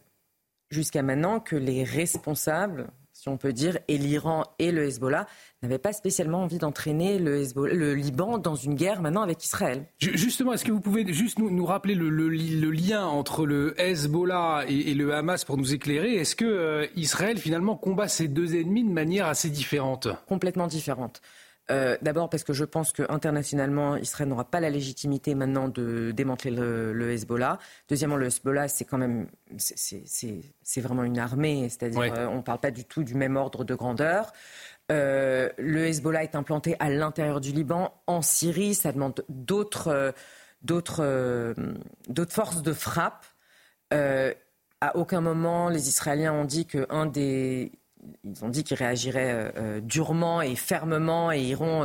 jusqu'à maintenant que les responsables, si on peut dire, et l'Iran et le Hezbollah n'avaient pas spécialement envie d'entraîner le, le, Liban dans une guerre maintenant avec Israël. Justement, est-ce que vous pouvez juste nous, rappeler le, lien entre le Hezbollah et, le Hamas pour nous éclairer? Est-ce que euh, Israël finalement combat ces deux ennemis de manière assez différente? Complètement différente. Euh, d'abord parce que je pense qu'internationalement, Israël n'aura pas la légitimité maintenant de démanteler le, Hezbollah. Deuxièmement, le Hezbollah, c'est quand même, c'est vraiment une armée, c'est-à-dire euh, on ne parle pas du tout du même ordre de grandeur. Euh, le Hezbollah est implanté à l'intérieur du Liban, en Syrie, ça demande d'autres forces de frappe. à aucun moment, les Israéliens ont dit qu'un des ils ont dit qu'ils réagiraient euh, euh, durement et fermement et iront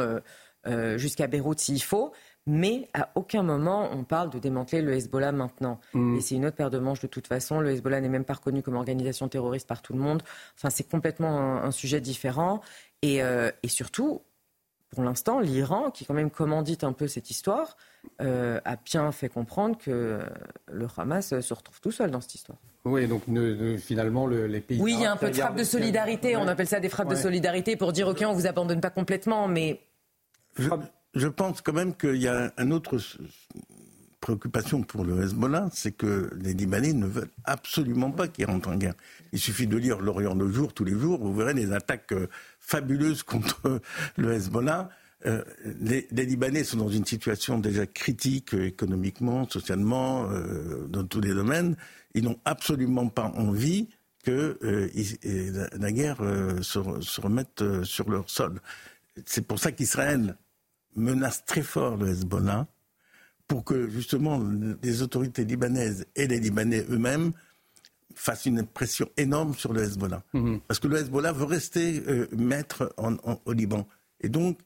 euh, jusqu'à Beyrouth s'il faut. Mais à aucun moment on parle de démanteler le Hezbollah maintenant. Mm. Et c'est une autre paire de manches de toute façon. Le Hezbollah n'est même pas reconnu comme organisation terroriste par tout le monde. Enfin, c'est complètement un, sujet différent. Et, et surtout, pour l'instant, l'Iran, qui quand même commandite un peu cette histoire, a bien fait comprendre que le Hamas se retrouve tout seul dans cette histoire. Oui, donc finalement, les pays. Oui, il y a un peu de frappe de solidarité. On appelle ça des frappes de solidarité pour dire OK, on vous abandonne pas complètement, mais. Je, pense quand même qu'il y a une autre préoccupation pour le Hezbollah, c'est que les Libanais ne veulent absolument pas qu'ils rentrent en guerre. Il suffit de lire l'Orient le jour tous les jours, vous verrez des attaques euh, fabuleuses contre le Hezbollah. Euh, les, Libanais sont dans une situation déjà critique euh, économiquement, socialement, dans tous les domaines ils n'ont absolument pas envie que la, guerre se, remette sur leur sol. C'est pour ça qu'Israël menace très fort le Hezbollah pour que justement les autorités libanaises et les Libanais eux-mêmes fassent une pression énorme sur le Hezbollah. Mhm. Parce que le Hezbollah veut rester maître au Liban. Et donc,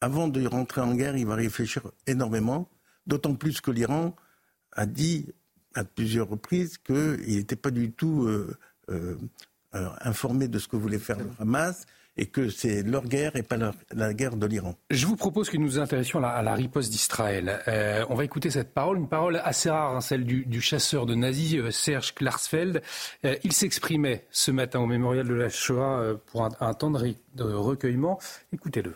avant de rentrer en guerre, il va réfléchir énormément, d'autant plus que l'Iran a dit à plusieurs reprises qu'il n'était pas du tout euh, euh, euh, informé de ce que voulait faire le Hamas et que c'est leur guerre et pas la guerre de l'Iran. Je vous propose que nous nous intéressions à la, riposte d'Israël. on va écouter cette parole, une parole assez rare, hein, celle du, chasseur de nazis, Serge Klarsfeld. il s'exprimait ce matin au mémorial de la Shoah pour un, temps de recueillement. Écoutez-le.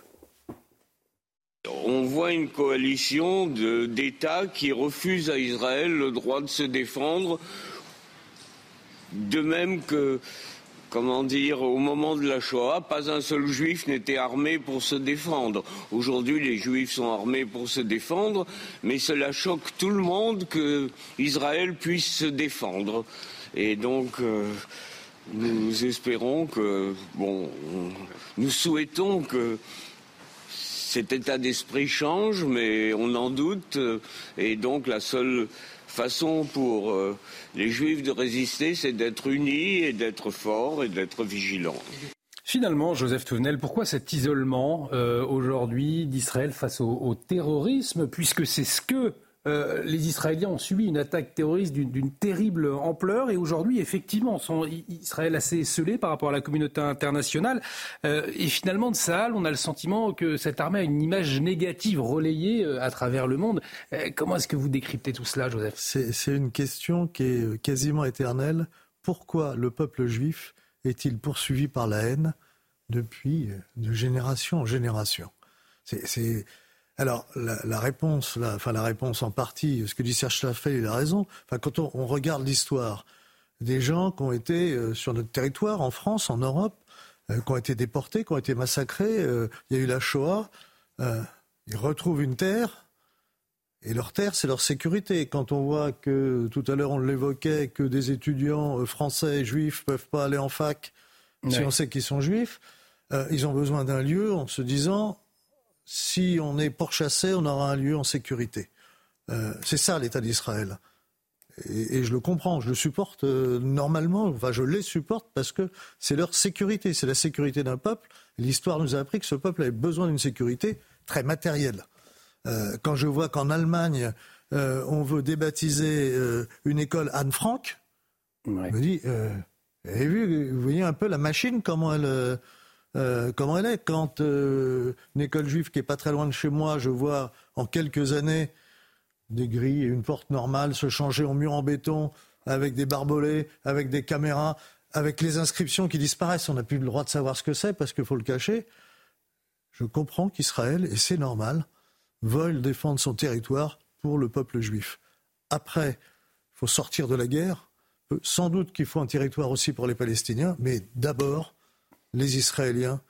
On voit une coalition d'États qui refusent à Israël le droit de se défendre, de même que, comment dire, au moment de la Shoah, pas un seul juif n'était armé pour se défendre. Aujourd'hui, les juifs sont armés pour se défendre, mais cela choque tout le monde que Israël puisse se défendre. Et donc, euh, nous espérons que, bon, nous souhaitons que cet état d'esprit change, mais on en doute. Et donc la seule façon pour euh, les Juifs de résister, c'est d'être unis et d'être forts et d'être vigilants. Finalement, Joseph Touvenel, pourquoi cet isolement euh, aujourd'hui d'Israël face au, terrorisme, puisque c'est ce que euh, les Israéliens ont subi une attaque terroriste d'une terrible ampleur et aujourd'hui, effectivement, sont Israël assez esselé par rapport à la communauté internationale. Euh, et finalement, de Sahel, on a le sentiment que cette armée a une image négative relayée euh, à travers le monde. comment est-ce que vous décryptez tout cela, Joseph? C'est une question qui est quasiment éternelle. Pourquoi le peuple juif est-il poursuivi par la haine depuis de génération en génération? C'est alors la, réponse, la, enfin la réponse en partie, ce que dit Serge Lafay, il a raison. Enfin, quand on, regarde l'histoire des gens qui ont été euh, sur notre territoire, en France, en Europe, euh, qui ont été déportés, qui ont été massacrés, euh, il y a eu la Shoah. ils retrouvent une terre, et leur terre, c'est leur sécurité. Quand on voit que, tout à l'heure on l'évoquait, que des étudiants français et juifs peuvent pas aller en fac, si on sait qu'ils sont juifs, ils ont besoin d'un lieu en se disant, si on est pourchassé, on aura un lieu en sécurité. Euh, c'est ça l'État d'Israël. Et, je le comprends, je le supporte euh, normalement, enfin je les supporte parce que c'est leur sécurité, c'est la sécurité d'un peuple. L'histoire nous a appris que ce peuple avait besoin d'une sécurité très matérielle. Euh, quand je vois qu'en Allemagne, on veut débaptiser une école Anne Frank, je me dis, vous, vu, vous voyez un peu la machine, comment elle euh, comment elle est. Quand euh, une école juive qui est pas très loin de chez moi, je vois en quelques années des grilles et une porte normale se changer en mur en béton avec des barbelés, avec des caméras, avec les inscriptions qui disparaissent. On n'a plus le droit de savoir ce que c'est parce qu'il faut le cacher. Je comprends qu'Israël, et c'est normal, veuille défendre son territoire pour le peuple juif. Après, il faut sortir de la guerre. Sans doute qu'il faut un territoire aussi pour les Palestiniens, mais d'abord, les Israéliens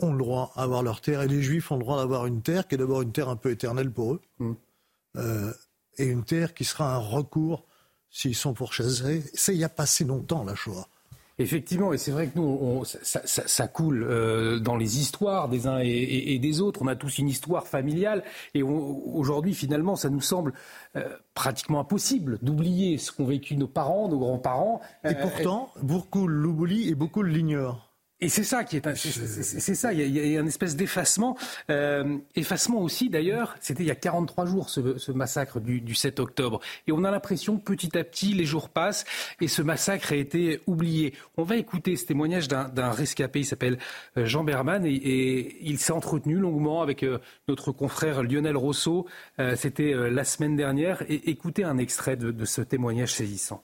ont le droit à avoir leur terre et les Juifs ont le droit d'avoir une terre qui est d'abord une terre un peu éternelle pour eux mm. euh, et une terre qui sera un recours s'ils sont pourchassés. C'est il n'y a pas si longtemps la Shoah. Effectivement, et c'est vrai que nous, ça, coule euh, dans les histoires des uns et, des autres. On a tous une histoire familiale, et aujourd'hui, finalement, ça nous semble euh, pratiquement impossible d'oublier ce qu'ont vécu nos parents, nos grands-parents. Et pourtant, beaucoup l'oublient et beaucoup l'ignorent. Et c'est ça qui est, c'est ça. Il y, a, une espèce d'effacement, euh, effacement aussi d'ailleurs. C'était il y a 43 jours ce, massacre du, 7 octobre, et on a l'impression que petit à petit les jours passent et ce massacre a été oublié. On va écouter ce témoignage d'un rescapé. Il s'appelle euh, Jean Berman et, il s'est entretenu longuement avec euh, notre confrère Lionel Rousseau. C'était la semaine dernière. Et écoutez un extrait de, de ce témoignage saisissant.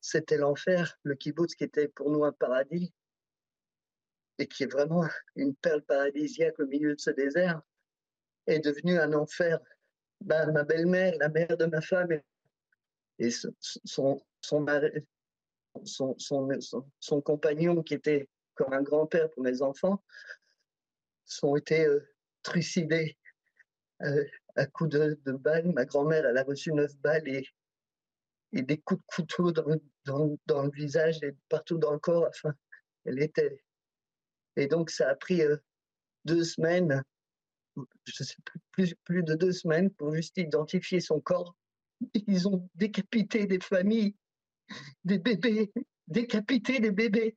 C'était l'enfer, le kibbutz qui était pour nous un paradis et qui est vraiment une perle paradisiaque au milieu de ce désert, est devenu un enfer. Ben, ma belle-mère, la mère de ma femme et son, compagnon, qui était comme un grand-père pour mes enfants, sont été euh, trucidés euh, à coups de, balles. Ma grand-mère, elle a reçu neuf balles et, des coups de couteau dans, dans, dans, le visage et partout dans le corps. Enfin, elle était et donc, ça a pris euh, deux semaines, je sais plus, plus, de deux semaines pour juste identifier son corps. Ils ont décapité des familles, des bébés, décapité des bébés.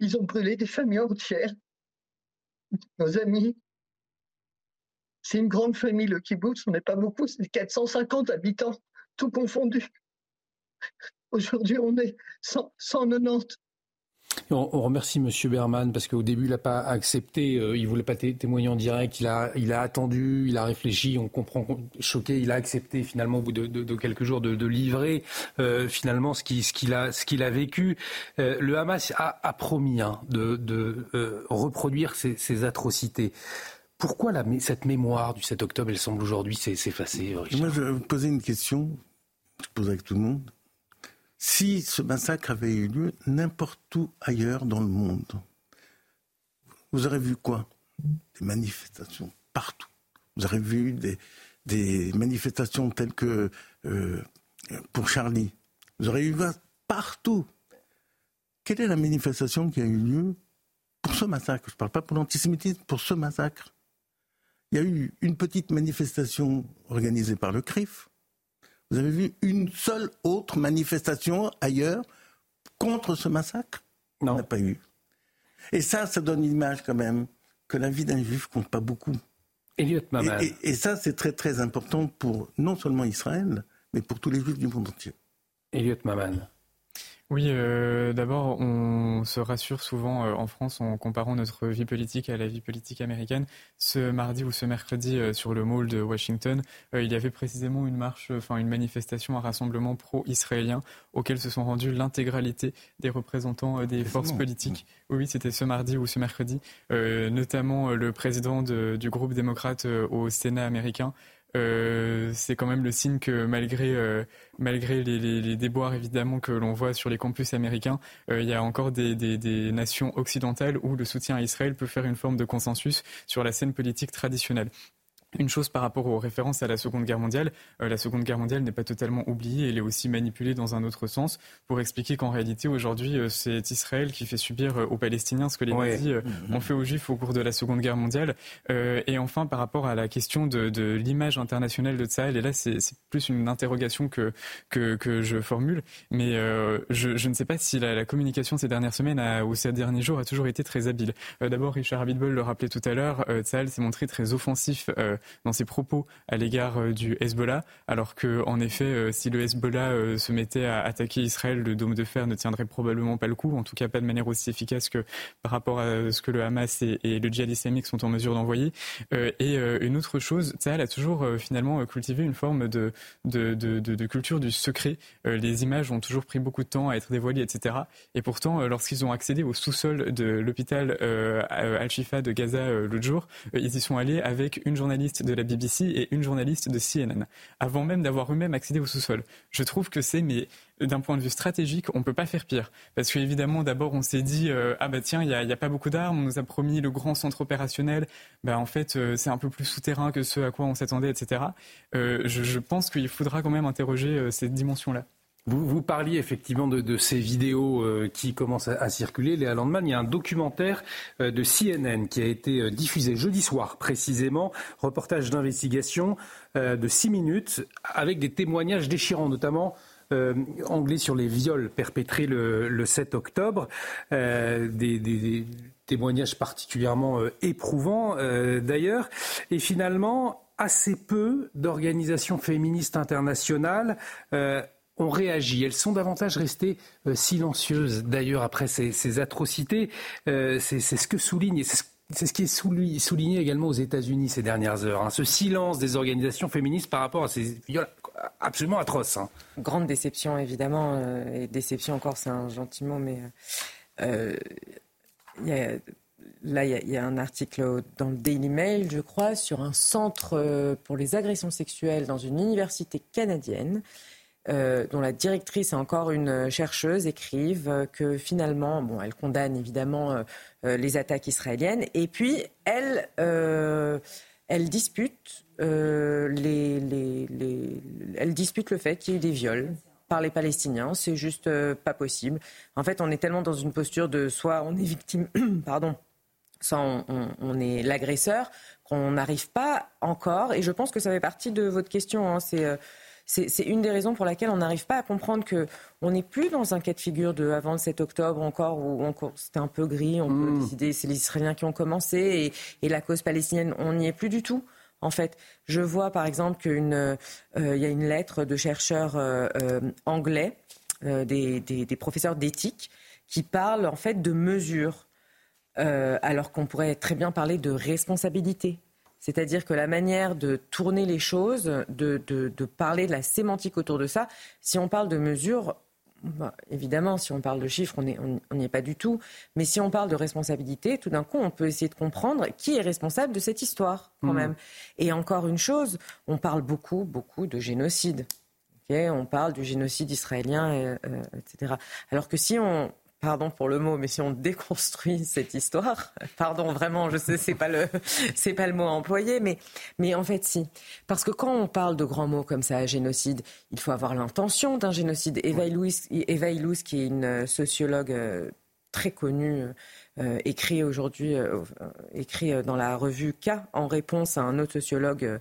Ils ont brûlé des familles entières, nos amis. C'est une grande famille, le kibbutz, on n'est pas beaucoup, c'est 450 habitants, tout confondu. Aujourd'hui, on est 190. On, remercie M. Berman parce qu'au début, il n'a pas accepté, euh, il ne voulait pas témoigner en direct, il a, attendu, il a réfléchi, on comprend, choqué, il a accepté finalement au bout de, quelques jours de, livrer euh, finalement ce qu'il a, vécu. Euh, le Hamas a, promis hein, de, reproduire ces, atrocités. Pourquoi cette mémoire du 7 octobre, elle semble aujourd'hui s'effacer Moi, je vais vous poser une question, je pose avec tout le monde si ce massacre avait eu lieu n'importe où ailleurs dans le monde, vous aurez vu quoi? Des manifestations partout. Vous aurez vu des, manifestations telles que euh, pour Charlie. Vous aurez vu partout. Quelle est la manifestation qui a eu lieu pour ce massacre? Je ne parle pas pour l'antisémitisme, pour ce massacre. Il y a eu une petite manifestation organisée par le CRIF, vous avez vu une seule autre manifestation ailleurs contre ce massacre? Non. On n'a pas eu. Et ça, ça donne une image quand même que la vie d'un juif compte pas beaucoup. Elliot Maman. Et, ça, c'est très très important pour non seulement Israël, mais pour tous les juifs du monde entier. Elliot Maman. Oui, euh, d'abord, on se rassure souvent euh, en France en comparant notre vie politique à la vie politique américaine. Ce mardi ou ce mercredi, euh, sur le mall de Washington, il y avait précisément une marche, enfin une manifestation, un rassemblement pro-israélien auquel se sont rendus l'intégralité des représentants des forces politiques. Oui, c'était ce mardi ou ce mercredi, notamment le président du groupe démocrate au Sénat américain. Euh, c'est quand même le signe que malgré, euh, malgré les, déboires évidemment que l'on voit sur les campus américains, euh, il y a encore des, des, nations occidentales où le soutien à Israël peut faire une forme de consensus sur la scène politique traditionnelle. Une chose par rapport aux références à la Seconde Guerre mondiale, euh, la Seconde Guerre mondiale n'est pas totalement oubliée, elle est aussi manipulée dans un autre sens pour expliquer qu'en réalité aujourd'hui euh, c'est Israël qui fait subir euh, aux Palestiniens ce que les nazis mm-hmm. ont fait aux Juifs au cours de la Seconde Guerre mondiale. et enfin par rapport à la question de, de l'image internationale de Tsahel, et là c'est plus une interrogation que, que, que je formule, mais je, je, ne sais pas si la, la, communication ces dernières semaines a, ou ces derniers jours a toujours été très habile. D'abord Richard Abitbol le rappelait tout à l'heure, Tsahel s'est montré très offensif dans ses propos à l'égard euh, du Hezbollah, alors que en effet, euh, si le Hezbollah euh, se mettait à attaquer Israël, le dôme de fer ne tiendrait probablement pas le coup, en tout cas pas de manière aussi efficace que par rapport à ce que le Hamas et, le djihad islamique sont en mesure d'envoyer. et une autre chose, Tsahal a toujours finalement cultivé une forme de, de, de, de culture du secret. les images ont toujours pris beaucoup de temps à être dévoilées, etc. Et pourtant, lorsqu'ils ont accédé au sous-sol de l'hôpital Al-Shifa de Gaza l'autre jour, ils y sont allés avec une journaliste de la BBC et une journaliste de CNN, avant même d'avoir eux-mêmes accédé au sous-sol. Je trouve que c'est, mais d'un point de vue stratégique, on ne peut pas faire pire. Parce qu'évidemment, d'abord, on s'est dit, euh, ah bah tiens, il n'y a, pas beaucoup d'armes, on nous a promis le grand centre opérationnel, bah en fait, euh, c'est un peu plus souterrain que ce à quoi on s'attendait, etc. Euh, je, je, pense qu'il faudra quand même interroger cette dimension-là. Vous, parliez effectivement de, ces vidéos euh, qui commencent à, circuler, les Landman. Il y a un documentaire euh, de CNN qui a été euh, diffusé jeudi soir précisément, reportage d'investigation de six minutes avec des témoignages déchirants, notamment anglais sur les viols perpétrés le, le 7 octobre, des, témoignages particulièrement éprouvants d'ailleurs, et finalement assez peu d'organisations féministes internationales ont réagi. Elles sont davantage restées euh, silencieuses, d'ailleurs, après ces, atrocités. Euh, c'est ce que souligne, c'est ce qui est souligné également aux États-Unis ces dernières heures, hein. ce silence des organisations féministes par rapport à ces viols absolument atroces. Hein. Grande déception, évidemment, euh, et déception encore, c'est un gentil mot, mais là, il y, a un article dans le Daily Mail, je crois, sur un centre pour les agressions sexuelles dans une université canadienne. Euh, dont la directrice est encore une chercheuse, écrivent euh, que finalement, bon, elle condamne évidemment euh, les attaques israéliennes, et puis elle, elle dispute les, elle dispute le fait qu'il y ait eu des viols par les Palestiniens. C'est juste pas possible. En fait, on est tellement dans une posture de soit on est victime, pardon, soit on, on, est l'agresseur, qu'on n'arrive pas encore. Et je pense que ça fait partie de votre question. Hein, c'est c'est une des raisons pour laquelle on n'arrive pas à comprendre que on n'est plus dans un cas de figure de avant le 7 octobre encore où c'était un peu gris, on peut hmm. décider, c'est les Israéliens qui ont commencé et, la cause palestinienne, on n'y est plus du tout. En fait, je vois par exemple qu'il euh, y a une lettre de chercheurs euh, euh, anglais, des, des, professeurs d'éthique, qui parlent en fait de mesures, alors qu'on pourrait très bien parler de responsabilité. C'est-à-dire que la manière de tourner les choses, de, parler de la sémantique autour de ça, si on parle de mesures, bah, évidemment, si on parle de chiffres, on n'y est pas du tout. Mais si on parle de responsabilité, tout d'un coup, on peut essayer de comprendre qui est responsable de cette histoire, quand mmh. même. Et encore une chose, on parle beaucoup, beaucoup de génocide. on parle du génocide israélien, euh, etc. Alors que si on, pardon pour le mot, mais si on déconstruit cette histoire, pardon, vraiment, je sais, c'est pas le, c'est pas le mot employé, mais, mais en fait, si. Parce que quand on parle de grands mots comme ça, génocide, il faut avoir l'intention d'un génocide. Eva Eva qui est une sociologue euh, très connue, euh, écrit aujourd'hui, euh, écrit dans la revue K en réponse à un autre sociologue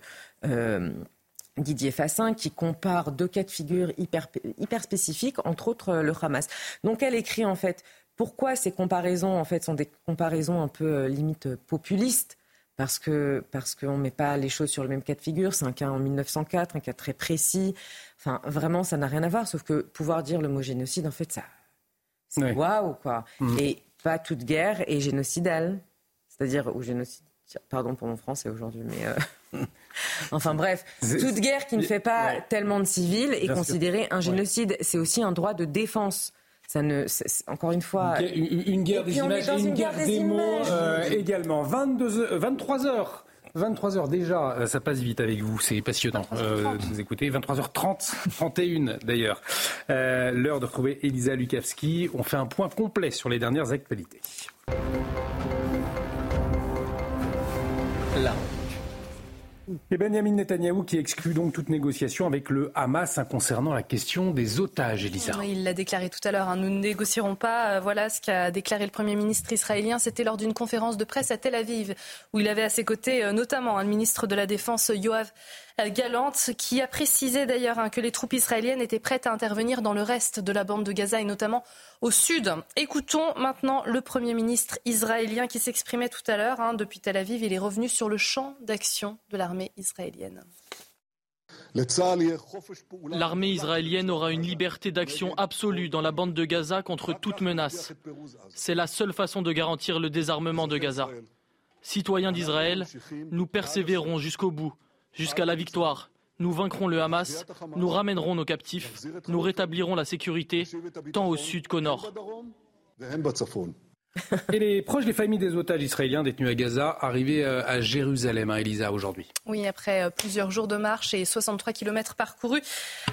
Didier Fassin, qui compare deux cas de figure hyper, hyper spécifiques, entre autres euh, le Hamas. Donc elle écrit en fait pourquoi ces comparaisons en fait sont des comparaisons un peu euh, limite populistes? Parce que parce qu'on ne met pas les choses sur le même cas de figure. C'est un cas en 1904, un cas très précis. Enfin, vraiment, ça n'a rien à voir. Sauf que pouvoir dire le mot génocide, en fait, ça, c'est waouh, quoi. Mm. Et pas toute guerre est génocidale. C'est-à-dire, ou génocide, pardon pour mon français aujourd'hui, mais. Euh, enfin bref, toute guerre qui ne fait pas tellement de civils est considérée un génocide. C'est aussi un droit de défense. Ça ne, encore une fois. Une, guerre des images et une, guerre, des, mots euh, également. 22, 23 heures. 23h déjà, euh, ça passe vite avec vous, c'est passionnant euh, de vous écouter. 23h30, 31 d'ailleurs. Euh, l'heure de retrouver Elisa Lukavski. On fait un point complet sur les dernières actualités. Là. Et Benjamin Netanyahou qui exclut donc toute négociation avec le Hamas hein, concernant la question des otages, Elisa. il l'a déclaré tout à l'heure, hein. nous ne négocierons pas. Euh, voilà ce qu'a déclaré le Premier ministre israélien. C'était lors d'une conférence de presse à Tel Aviv, où il avait à ses côtés euh, notamment un le ministre de la Défense, Yoav Galante, qui a précisé d'ailleurs hein, que les troupes israéliennes étaient prêtes à intervenir dans le reste de la bande de Gaza et notamment au sud. Écoutons maintenant le Premier ministre israélien qui s'exprimait tout à l'heure. Hein, depuis Tel Aviv, il est revenu sur le champ d'action de l'armée israélienne. L'armée israélienne aura une liberté d'action absolue dans la bande de Gaza contre toute menace. C'est la seule façon de garantir le désarmement de Gaza. Citoyens d'Israël, nous persévérons jusqu'au bout jusqu'à la victoire. Nous vaincrons le Hamas, nous ramènerons nos captifs, nous rétablirons la sécurité tant au sud qu'au nord. Et les proches des familles des otages israéliens détenus à Gaza arrivés euh, à Jérusalem, hein, Elisa, aujourd'hui. Oui, après euh, plusieurs jours de marche et 63 kilomètres parcourus,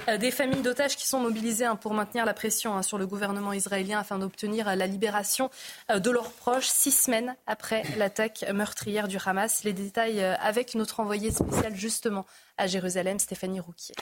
euh, des familles d'otages qui sont mobilisées hein, pour maintenir la pression hein, sur le gouvernement israélien afin d'obtenir la libération de leurs proches six semaines après l'attaque meurtrière du Hamas. Les détails avec notre envoyé spécial justement à Jérusalem, Stéphanie Rouquier.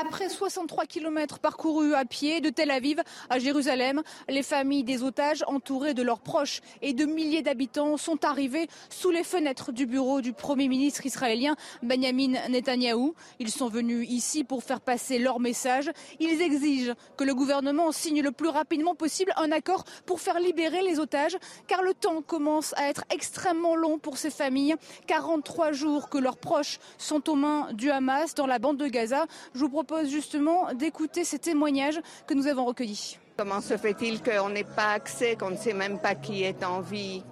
Après 63 km parcourus à pied de Tel Aviv à Jérusalem, les familles des otages entourées de leurs proches et de milliers d'habitants sont arrivées sous les fenêtres du bureau du Premier ministre israélien Benjamin Netanyahou. Ils sont venus ici pour faire passer leur message. Ils exigent que le gouvernement signe le plus rapidement possible un accord pour faire libérer les otages car le temps commence à être extrêmement long pour ces familles. 43 jours que leurs proches sont aux mains du Hamas dans la bande de Gaza. Je vous propose justement d'écouter ces témoignages que nous avons recueillis. Comment se fait-il qu'on n'ait pas accès, qu'on ne sait même pas qui est en vie?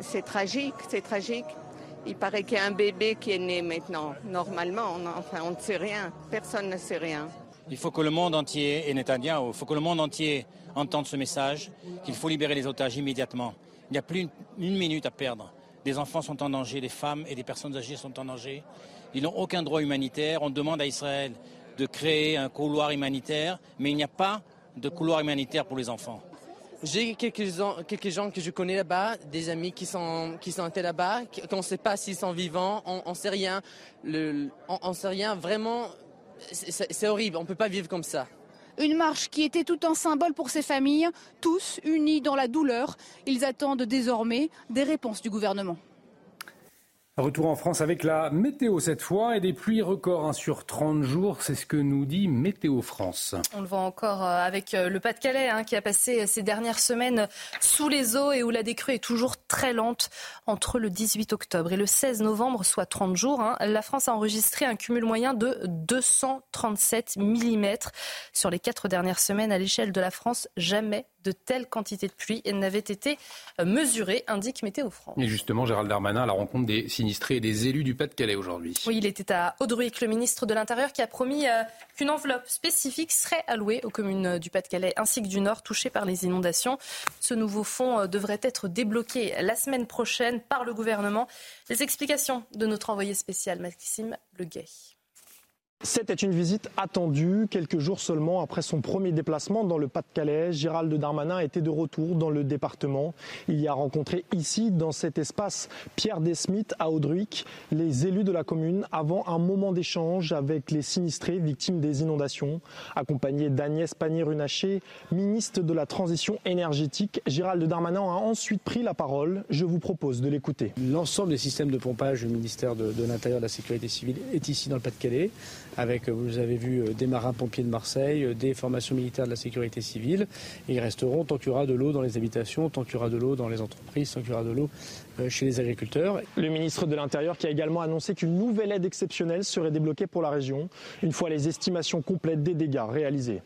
C'est tragique, c'est tragique. Il paraît qu'il y a un bébé qui est né maintenant. Normalement, on, enfin, on ne sait rien. Personne ne sait rien. Il faut que le monde entier, et Netanyahu, il faut que le monde entier entende ce message, qu'il faut libérer les otages immédiatement. Il n'y a plus une minute à perdre. Des enfants sont en danger, des femmes et des personnes âgées sont en danger. Ils n'ont aucun droit humanitaire. On demande à Israël de créer un couloir humanitaire, mais il n'y a pas de couloir humanitaire pour les enfants. J'ai quelques, quelques, gens que je connais là-bas, des amis qui sont, qui sont là-bas, qu'on ne sait pas s'ils sont vivants, on ne sait rien. Le, on ne sait rien, vraiment, c'est horrible, on ne peut pas vivre comme ça. Une marche qui était tout un symbole pour ces familles, tous unis dans la douleur. Ils attendent désormais des réponses du gouvernement. Retour en France avec la météo cette fois et des pluies records hein, sur 30 jours, c'est ce que nous dit Météo France. On le voit encore euh, avec euh, le Pas-de-Calais hein, qui a passé ces dernières semaines sous les eaux et où la décrue est toujours très lente entre le 18 octobre et le 16 novembre, soit 30 jours. Hein. La France a enregistré un cumul moyen de 237 mm sur les quatre dernières semaines à l'échelle de la France. Jamais de telles quantités de pluie n'avaient été euh, mesurées, indique Météo France. Et justement, Gérald Darmanin à la rencontre des sinistrés et des élus du Pas-de-Calais aujourd'hui. Oui, il était à Audruic, le ministre de l'Intérieur, qui a promis euh, qu'une enveloppe spécifique serait allouée aux communes du Pas-de-Calais ainsi que du Nord touchées par les inondations. Ce nouveau fonds euh, devrait être débloqué la semaine prochaine par le gouvernement. Les explications de notre envoyé spécial Maxime Leguet. C'était une visite attendue, quelques jours seulement après son premier déplacement dans le Pas-de-Calais. Gérald Darmanin était de retour dans le département. Il y a rencontré ici, dans cet espace, Pierre Desmith à Audruic, les élus de la commune, avant un moment d'échange avec les sinistrés victimes des inondations. Accompagné d'Agnès Pannier-Runacher, ministre de la Transition énergétique, Gérald Darmanin a ensuite pris la parole. Je vous propose de l'écouter. L'ensemble des systèmes de pompage du ministère de, de l'Intérieur et de la Sécurité civile est ici dans le Pas-de-Calais. Avec, vous avez vu, des marins-pompiers de Marseille, des formations militaires de la sécurité civile. Et ils resteront tant qu'il y aura de l'eau dans les habitations, tant qu'il y aura de l'eau dans les entreprises, tant qu'il y aura de l'eau chez les agriculteurs. Le ministre de l'Intérieur qui a également annoncé qu'une nouvelle aide exceptionnelle serait débloquée pour la région, une fois les estimations complètes des dégâts réalisées.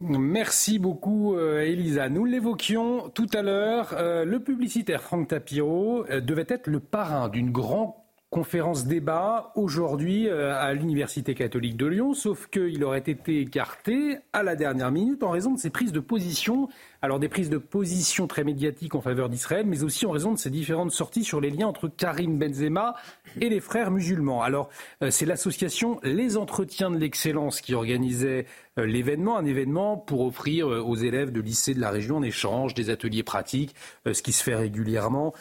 Merci beaucoup, euh, Elisa. Nous l'évoquions tout à l'heure. Euh, le publicitaire Franck Tapiro euh, devait être le parrain d'une grande conférence débat aujourd'hui à l'Université catholique de Lyon, sauf qu'il aurait été écarté à la dernière minute en raison de ses prises de position alors des prises de position très médiatiques en faveur d'Israël, mais aussi en raison de ses différentes sorties sur les liens entre Karim Benzema et les frères musulmans. Alors euh, c'est l'association Les Entretiens de l'Excellence qui organisait euh, l'événement, un événement pour offrir euh, aux élèves de lycées de la région en échange des ateliers pratiques, ce qui se fait régulièrement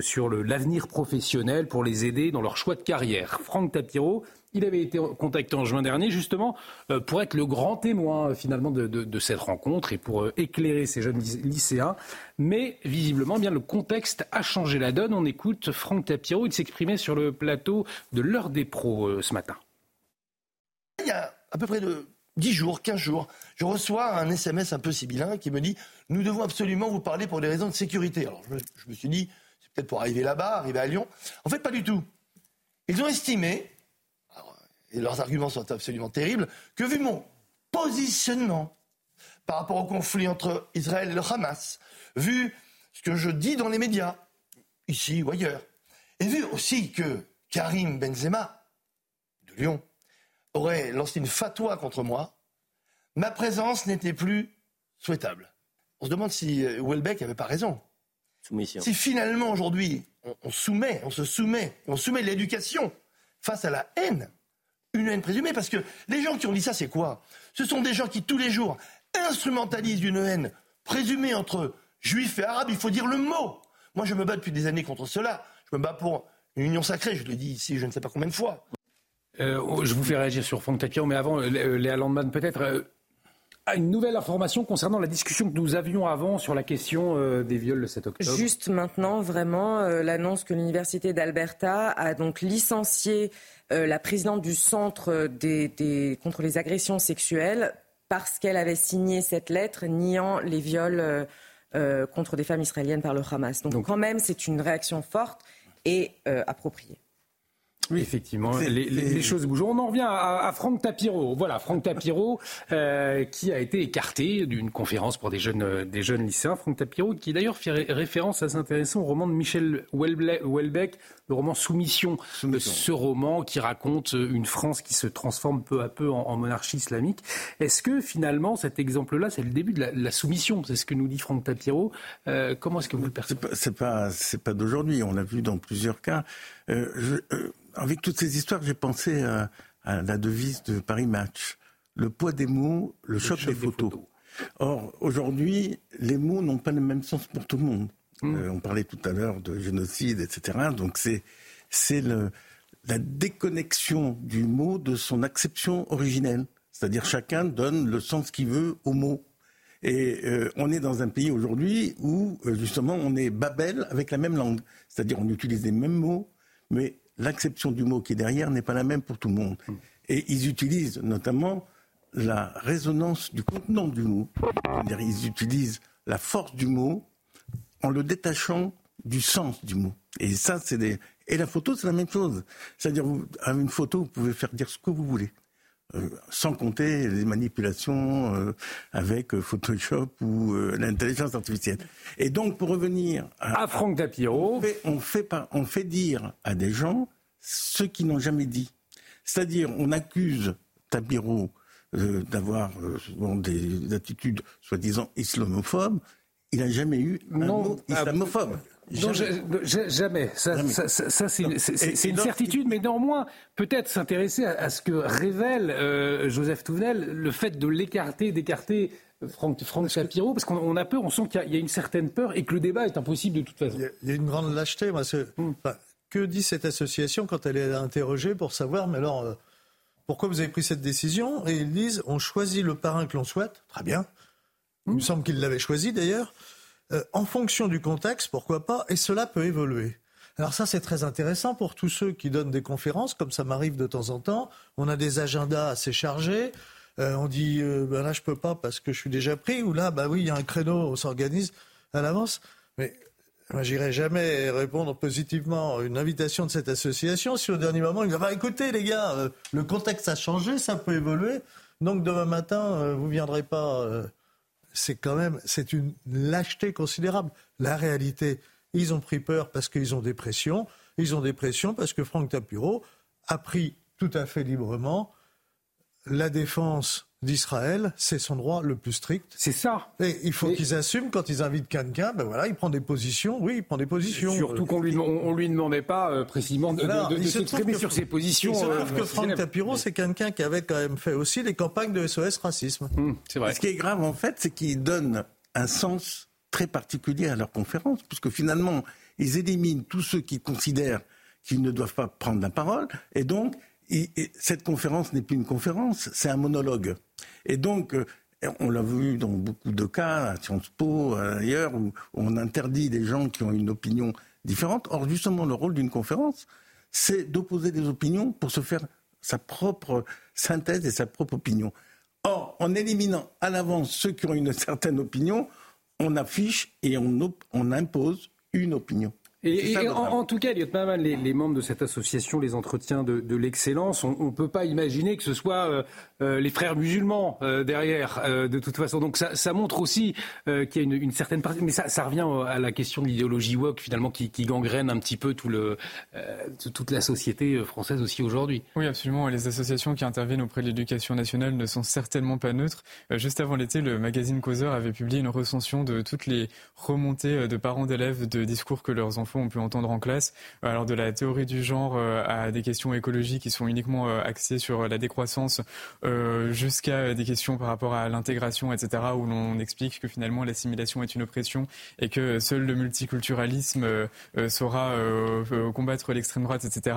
sur l'avenir professionnel pour les aider dans leur choix de carrière. Franck Tapiro il avait été contacté en juin dernier justement euh, pour être le grand témoin finalement de, cette rencontre et pour euh, éclairer ces jeunes lycéens. Mais visiblement, bien le contexte a changé la donne. On écoute Franck Tapiro, il s'exprimait sur le plateau de l'heure des pros euh, ce matin. Il y a à peu près de 10 jours, 15 jours, je reçois un SMS un peu sibyllin qui me dit Nous devons absolument vous parler pour des raisons de sécurité. Alors je me, je me suis dit C'est peut-être pour arriver là-bas, arriver à Lyon. En fait, pas du tout. Ils ont estimé et leurs arguments sont absolument terribles, que vu mon positionnement par rapport au conflit entre Israël et le Hamas, vu ce que je dis dans les médias, ici ou ailleurs, et vu aussi que Karim Benzema, de Lyon, aurait lancé une fatwa contre moi, ma présence n'était plus souhaitable. On se demande si euh, Welbeck n'avait pas raison. Soumission. Si finalement aujourd'hui on, on, soumet, on se soumet, on soumet l'éducation face à la haine, une haine présumée, parce que les gens qui ont dit ça, c'est quoi? Ce sont des gens qui, tous les jours, instrumentalisent une haine présumée entre juifs et arabes. Il faut dire le mot. Moi, je me bats depuis des années contre cela. Je me bats pour une union sacrée, je le dis ici, je ne sais pas combien de fois. Euh, je vous fais réagir sur Franck Tapiro, mais avant, euh, Léa Landman, peut-être. Euh, une nouvelle information concernant la discussion que nous avions avant sur la question des viols le 7 octobre. Juste maintenant, vraiment, l'annonce que l'université d'Alberta a donc licencié euh, la présidente du centre des, contre les agressions sexuelles parce qu'elle avait signé cette lettre niant les viols contre des femmes israéliennes par le Hamas. Donc, quand même, c'est une réaction forte et appropriée. Oui, effectivement, les, choses bougent. On en revient à, Franck Tapiro. Voilà, Franck Tapiro, euh, qui a été écarté d'une conférence pour des jeunes, euh, des jeunes lycéens. Franck Tapiro, qui d'ailleurs fait référence assez intéressant au roman de Michel Houellebecq, le roman Soumission. Ce roman qui raconte une France qui se transforme peu à peu en, monarchie islamique. Est-ce que finalement, cet exemple-là, c'est le début de la, soumission? C'est ce que nous dit Franck Tapiro. Euh, comment est-ce que vous le percevez? C'est pas, c'est pas, d'aujourd'hui. On l'a vu dans plusieurs cas. Je, avec toutes ces histoires, j'ai pensé à, la devise de Paris Match. Le poids des mots, le, choc, des, photos. Or, aujourd'hui, les mots n'ont pas le même sens pour tout le monde. Mmh. Euh, on parlait tout à l'heure de génocide, etc. Donc c'est c'est la déconnexion du mot de son acception originelle. C'est-à-dire chacun donne le sens qu'il veut au mot. Et euh, on est dans un pays aujourd'hui où euh, justement on est Babel avec la même langue. C'est-à-dire on utilise les mêmes mots, mais l'acception du mot qui est derrière n'est pas la même pour tout le monde. Mm. Et ils utilisent notamment la résonance du contenant du mot. Ils utilisent la force du mot en le détachant du sens du mot. Et ça, c'est des... Et la photo, c'est la même chose. C'est-à-dire, avec une photo, vous pouvez faire dire ce que vous voulez. Euh, sans compter les manipulations euh, avec euh, Photoshop ou l'intelligence artificielle. Et donc, pour revenir à, Franck Tapiro, on fait, on fait dire à des gens ce qu'ils n'ont jamais dit. C'est-à-dire, on accuse Tapiro d'avoir des attitudes soi-disant islamophobes. Il n'a jamais eu un mot ah, islamophobe. Non, jamais. Ça, c'est une, certitude, mais néanmoins, peut-être s'intéresser à, ce que révèle euh, Joseph Touvenel, le fait de l'écarter, d'écarter Franck, Franck Shapiro, parce qu'on a peur, on sent qu'il y, a une certaine peur et que le débat est impossible de toute façon. Il y a, une grande lâcheté. Hmm. que dit cette association quand elle est interrogée pour savoir, mais alors, euh, pourquoi vous avez pris cette décision? Et ils disent, on choisit le parrain que l'on souhaite. Très bien. Il me hmm. semble qu'ils l'avaient choisi d'ailleurs. Euh, en fonction du contexte, pourquoi pas, et cela peut évoluer. Alors ça, c'est très intéressant pour tous ceux qui donnent des conférences, comme ça m'arrive de temps en temps. On a des agendas assez chargés. Euh, on dit, euh, ben là, je peux pas parce que je suis déjà pris. Ou là, bah oui, il y a un créneau, on s'organise à l'avance. Mais moi, j'irai jamais répondre positivement à une invitation de cette association si au dernier moment, il va bah, écoutez, les gars, le contexte a changé, ça peut évoluer. Donc demain matin, vous viendrez pas. C'est quand même, une lâcheté considérable. La réalité, ils ont pris peur parce qu'ils ont des pressions. Ils ont des pressions parce que Franck Tapuro a pris tout à fait librement la défense d'Israël, c'est son droit le plus strict. C'est ça. Et il faut qu'ils assument quand ils invitent quelqu'un, ben voilà, il prend des positions. Oui, il prend des positions. Surtout qu'on lui, on, lui demandait pas euh, précisément de, s'exprimer sur ses positions. Il se trouve euh, que Franck Tapiro, c'est quelqu'un qui avait quand même fait aussi les campagnes de SOS racisme. Hum, c'est vrai. Ce qui est grave en fait, c'est qu'il donne un sens très particulier à leur conférence, puisque finalement, ils éliminent tous ceux qui considèrent qu'ils ne doivent pas prendre la parole, et donc cette conférence n'est plus une conférence, c'est un monologue. Et donc, euh, on l'a vu dans beaucoup de cas, à Sciences Po, ailleurs, où on interdit des gens qui ont une opinion différente. Or, justement, le rôle d'une conférence, c'est d'opposer des opinions pour se faire sa propre synthèse et sa propre opinion. Or, en éliminant à l'avance ceux qui ont une certaine opinion, on affiche et on impose une opinion. Et, en, tout cas, Elliot Maman, les, les, membres de cette association, les entretiens de, l'excellence, on ne peut pas imaginer que ce soit euh, euh, les frères musulmans euh, derrière, de toute façon. Donc ça, montre aussi qu'il y a une, certaine partie. Mais ça, revient à la question de l'idéologie woke, finalement, qui, gangrène un petit peu tout le, toute la société française aussi aujourd'hui. Oui, absolument. Les associations qui interviennent auprès de l'éducation nationale ne sont certainement pas neutres. juste avant l'été, le magazine Causeur avait publié une recension de toutes les remontées de parents d'élèves de discours que leurs enfants on peut entendre en classe, alors de la théorie du genre euh, à des questions écologiques qui sont uniquement euh, axées sur la décroissance, euh, jusqu'à des questions par rapport à l'intégration, etc., où l'on explique que finalement l'assimilation est une oppression et que seul le multiculturalisme saura combattre l'extrême droite, etc.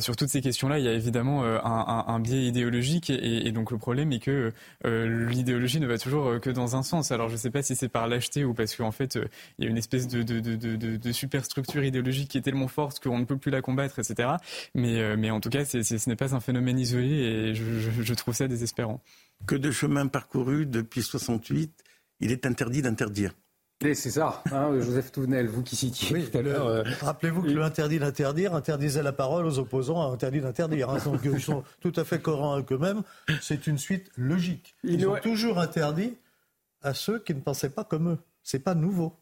sur toutes ces questions-là, il y a évidemment un, biais idéologique et, donc le problème est que l'idéologie ne va toujours que dans un sens. Alors je ne sais pas si c'est par lâcheté ou parce qu'en fait il y a une espèce de superstructure structure idéologique qui est tellement forte qu'on ne peut plus la combattre, etc. Mais, euh, mais en tout cas, ce n'est pas un phénomène isolé et je, trouve ça désespérant. Que de chemin parcouru depuis 68, il est interdit d'interdire. C'est ça, hein, Joseph Touvenel, vous qui citiez tout à l'heure. Euh, Rappelez-vous que le interdit d'interdire interdisait la parole aux opposants à interdit d'interdire. Hein, donc ils sont tout à fait cohérents eux-mêmes. C'est une suite logique. Ils ont toujours interdit à ceux qui ne pensaient pas comme eux. C'est pas nouveau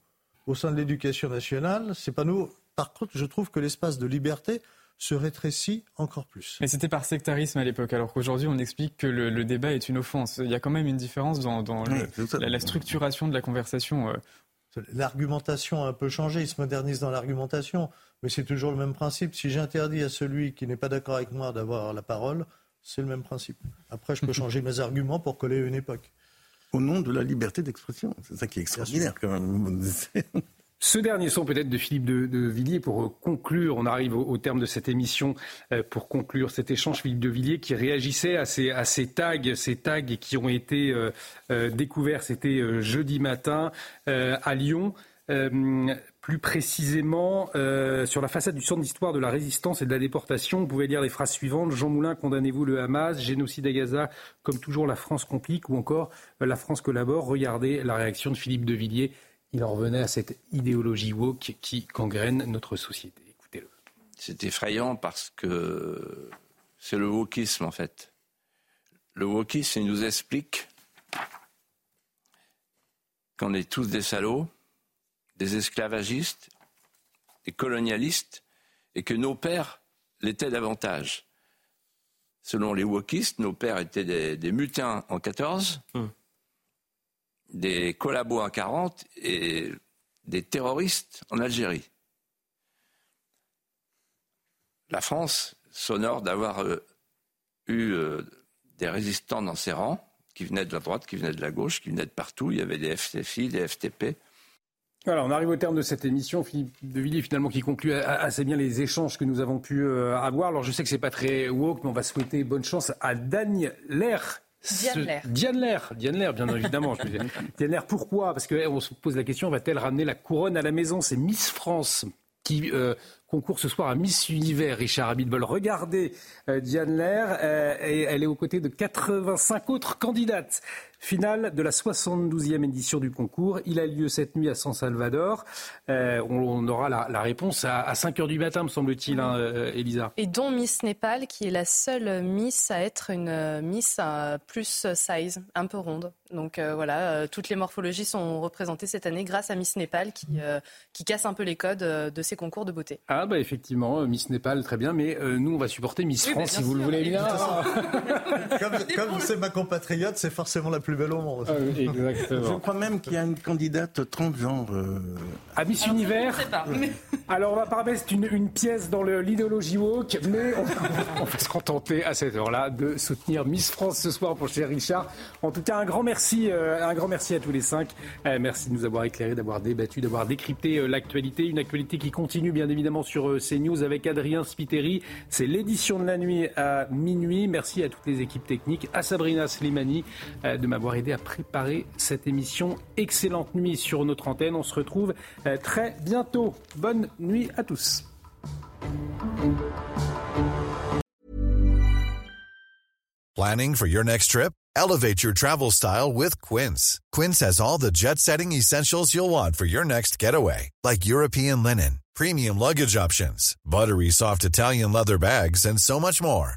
au sein de l'éducation nationale. C'est pas nous. Par contre, je trouve que l'espace de liberté se rétrécit encore plus. Mais c'était par sectarisme à l'époque, alors qu'aujourd'hui on explique que le, débat est une offense. Il y a quand même une différence dans, la, structuration de la conversation. Euh. L'argumentation a un peu changé, il se modernise dans l'argumentation, mais c'est toujours le même principe. Si j'interdis à celui qui n'est pas d'accord avec moi d'avoir la parole, c'est le même principe. Après, je peux changer mes arguments pour coller à une époque au nom de la liberté d'expression. C'est ça qui est extraordinaire quand même. Ce dernier son peut-être de Philippe de, Villiers pour euh, conclure, on arrive au, terme de cette émission, euh, pour conclure cet échange, Philippe de Villiers qui réagissait à ces, à ces tags, ces tags qui ont été euh, découverts, c'était jeudi matin à Lyon plus précisément euh, sur la façade du centre d'histoire de la résistance et de la déportation. Vous pouvez lire les phrases suivantes. Jean Moulin, condamnez-vous le Hamas, génocide à Gaza, comme toujours la France complique, ou encore euh, la France collabore. Regardez la réaction de Philippe de Villiers. Il en revenait à cette idéologie woke qui gangrène notre société. Écoutez-le. C'est effrayant parce que c'est le wokisme en fait. Le wokisme, il nous explique qu'on est tous des salauds des esclavagistes, des colonialistes, et que nos pères l'étaient davantage. Selon les wokistes, nos pères étaient des, mutins en 14, hum. des collabos en 40 et des terroristes en Algérie. La France s'honore d'avoir euh, eu euh, des résistants dans ses rangs, qui venaient de la droite, qui venaient de la gauche, qui venaient de partout. Il y avait des FTFI, des FTP. Voilà, on arrive au terme de cette émission. Philippe de Villiers, finalement, qui conclut assez bien les échanges que nous avons pu euh, avoir. Alors, je sais que c'est pas très woke, mais on va souhaiter bonne chance à Daniel Lair. Diane Lair. Diane Lair, bien évidemment. Diane Lair, pourquoi? Parce qu'on se pose la question, va-t-elle ramener la couronne à la maison? C'est Miss France qui euh, concours ce soir à Miss Univers, Richard Abitbol. Regardez Diane Lair, et elle est aux côtés de 85 autres candidates. Finale de la 72e édition du concours. Il a lieu cette nuit à San Salvador. Euh, on, aura la, réponse à, 5 h du matin, me semble-t-il, hein, euh, Elisa. Et dont Miss Népal, qui est la seule Miss à être une euh, Miss plus size, un peu ronde. Donc voilà, toutes les morphologies sont représentées cette année grâce à Miss Népal qui, qui casse un peu les codes de ces concours de beauté. Ah bah effectivement, Miss Népal, très bien. Mais nous, on va supporter Miss France, si vous le voulez bien. comme c'est ma compatriote, c'est forcément la plus belle au monde. Ah Je crois même qu'il y a une candidate transgenre. Euh... À Miss Univers. Alors on va pas mettre une, une pièce dans l'idéologie woke, mais on, va se contenter à cette heure-là de soutenir Miss France ce soir pour cher Richard. En tout cas, un grand merci, euh, un grand merci à tous les cinq. Euh, merci de nous avoir éclairé, d'avoir débattu, d'avoir décrypté euh, l'actualité, une actualité qui continue bien évidemment sur CNews avec Adrien Spiteri. C'est l'édition de la nuit à minuit. Merci à toutes les équipes techniques, à Sabrina Slimani de m'avoir aidé à préparer cette émission. Excellente nuit sur notre antenne. On se retrouve euh, très bientôt. Bonne nuit à tous. Planning for your next trip? Elevate your travel style with Quince. Quince has all the jet-setting essentials you'll want for your next getaway, like European linen, premium luggage options, buttery soft Italian leather bags, and so much more.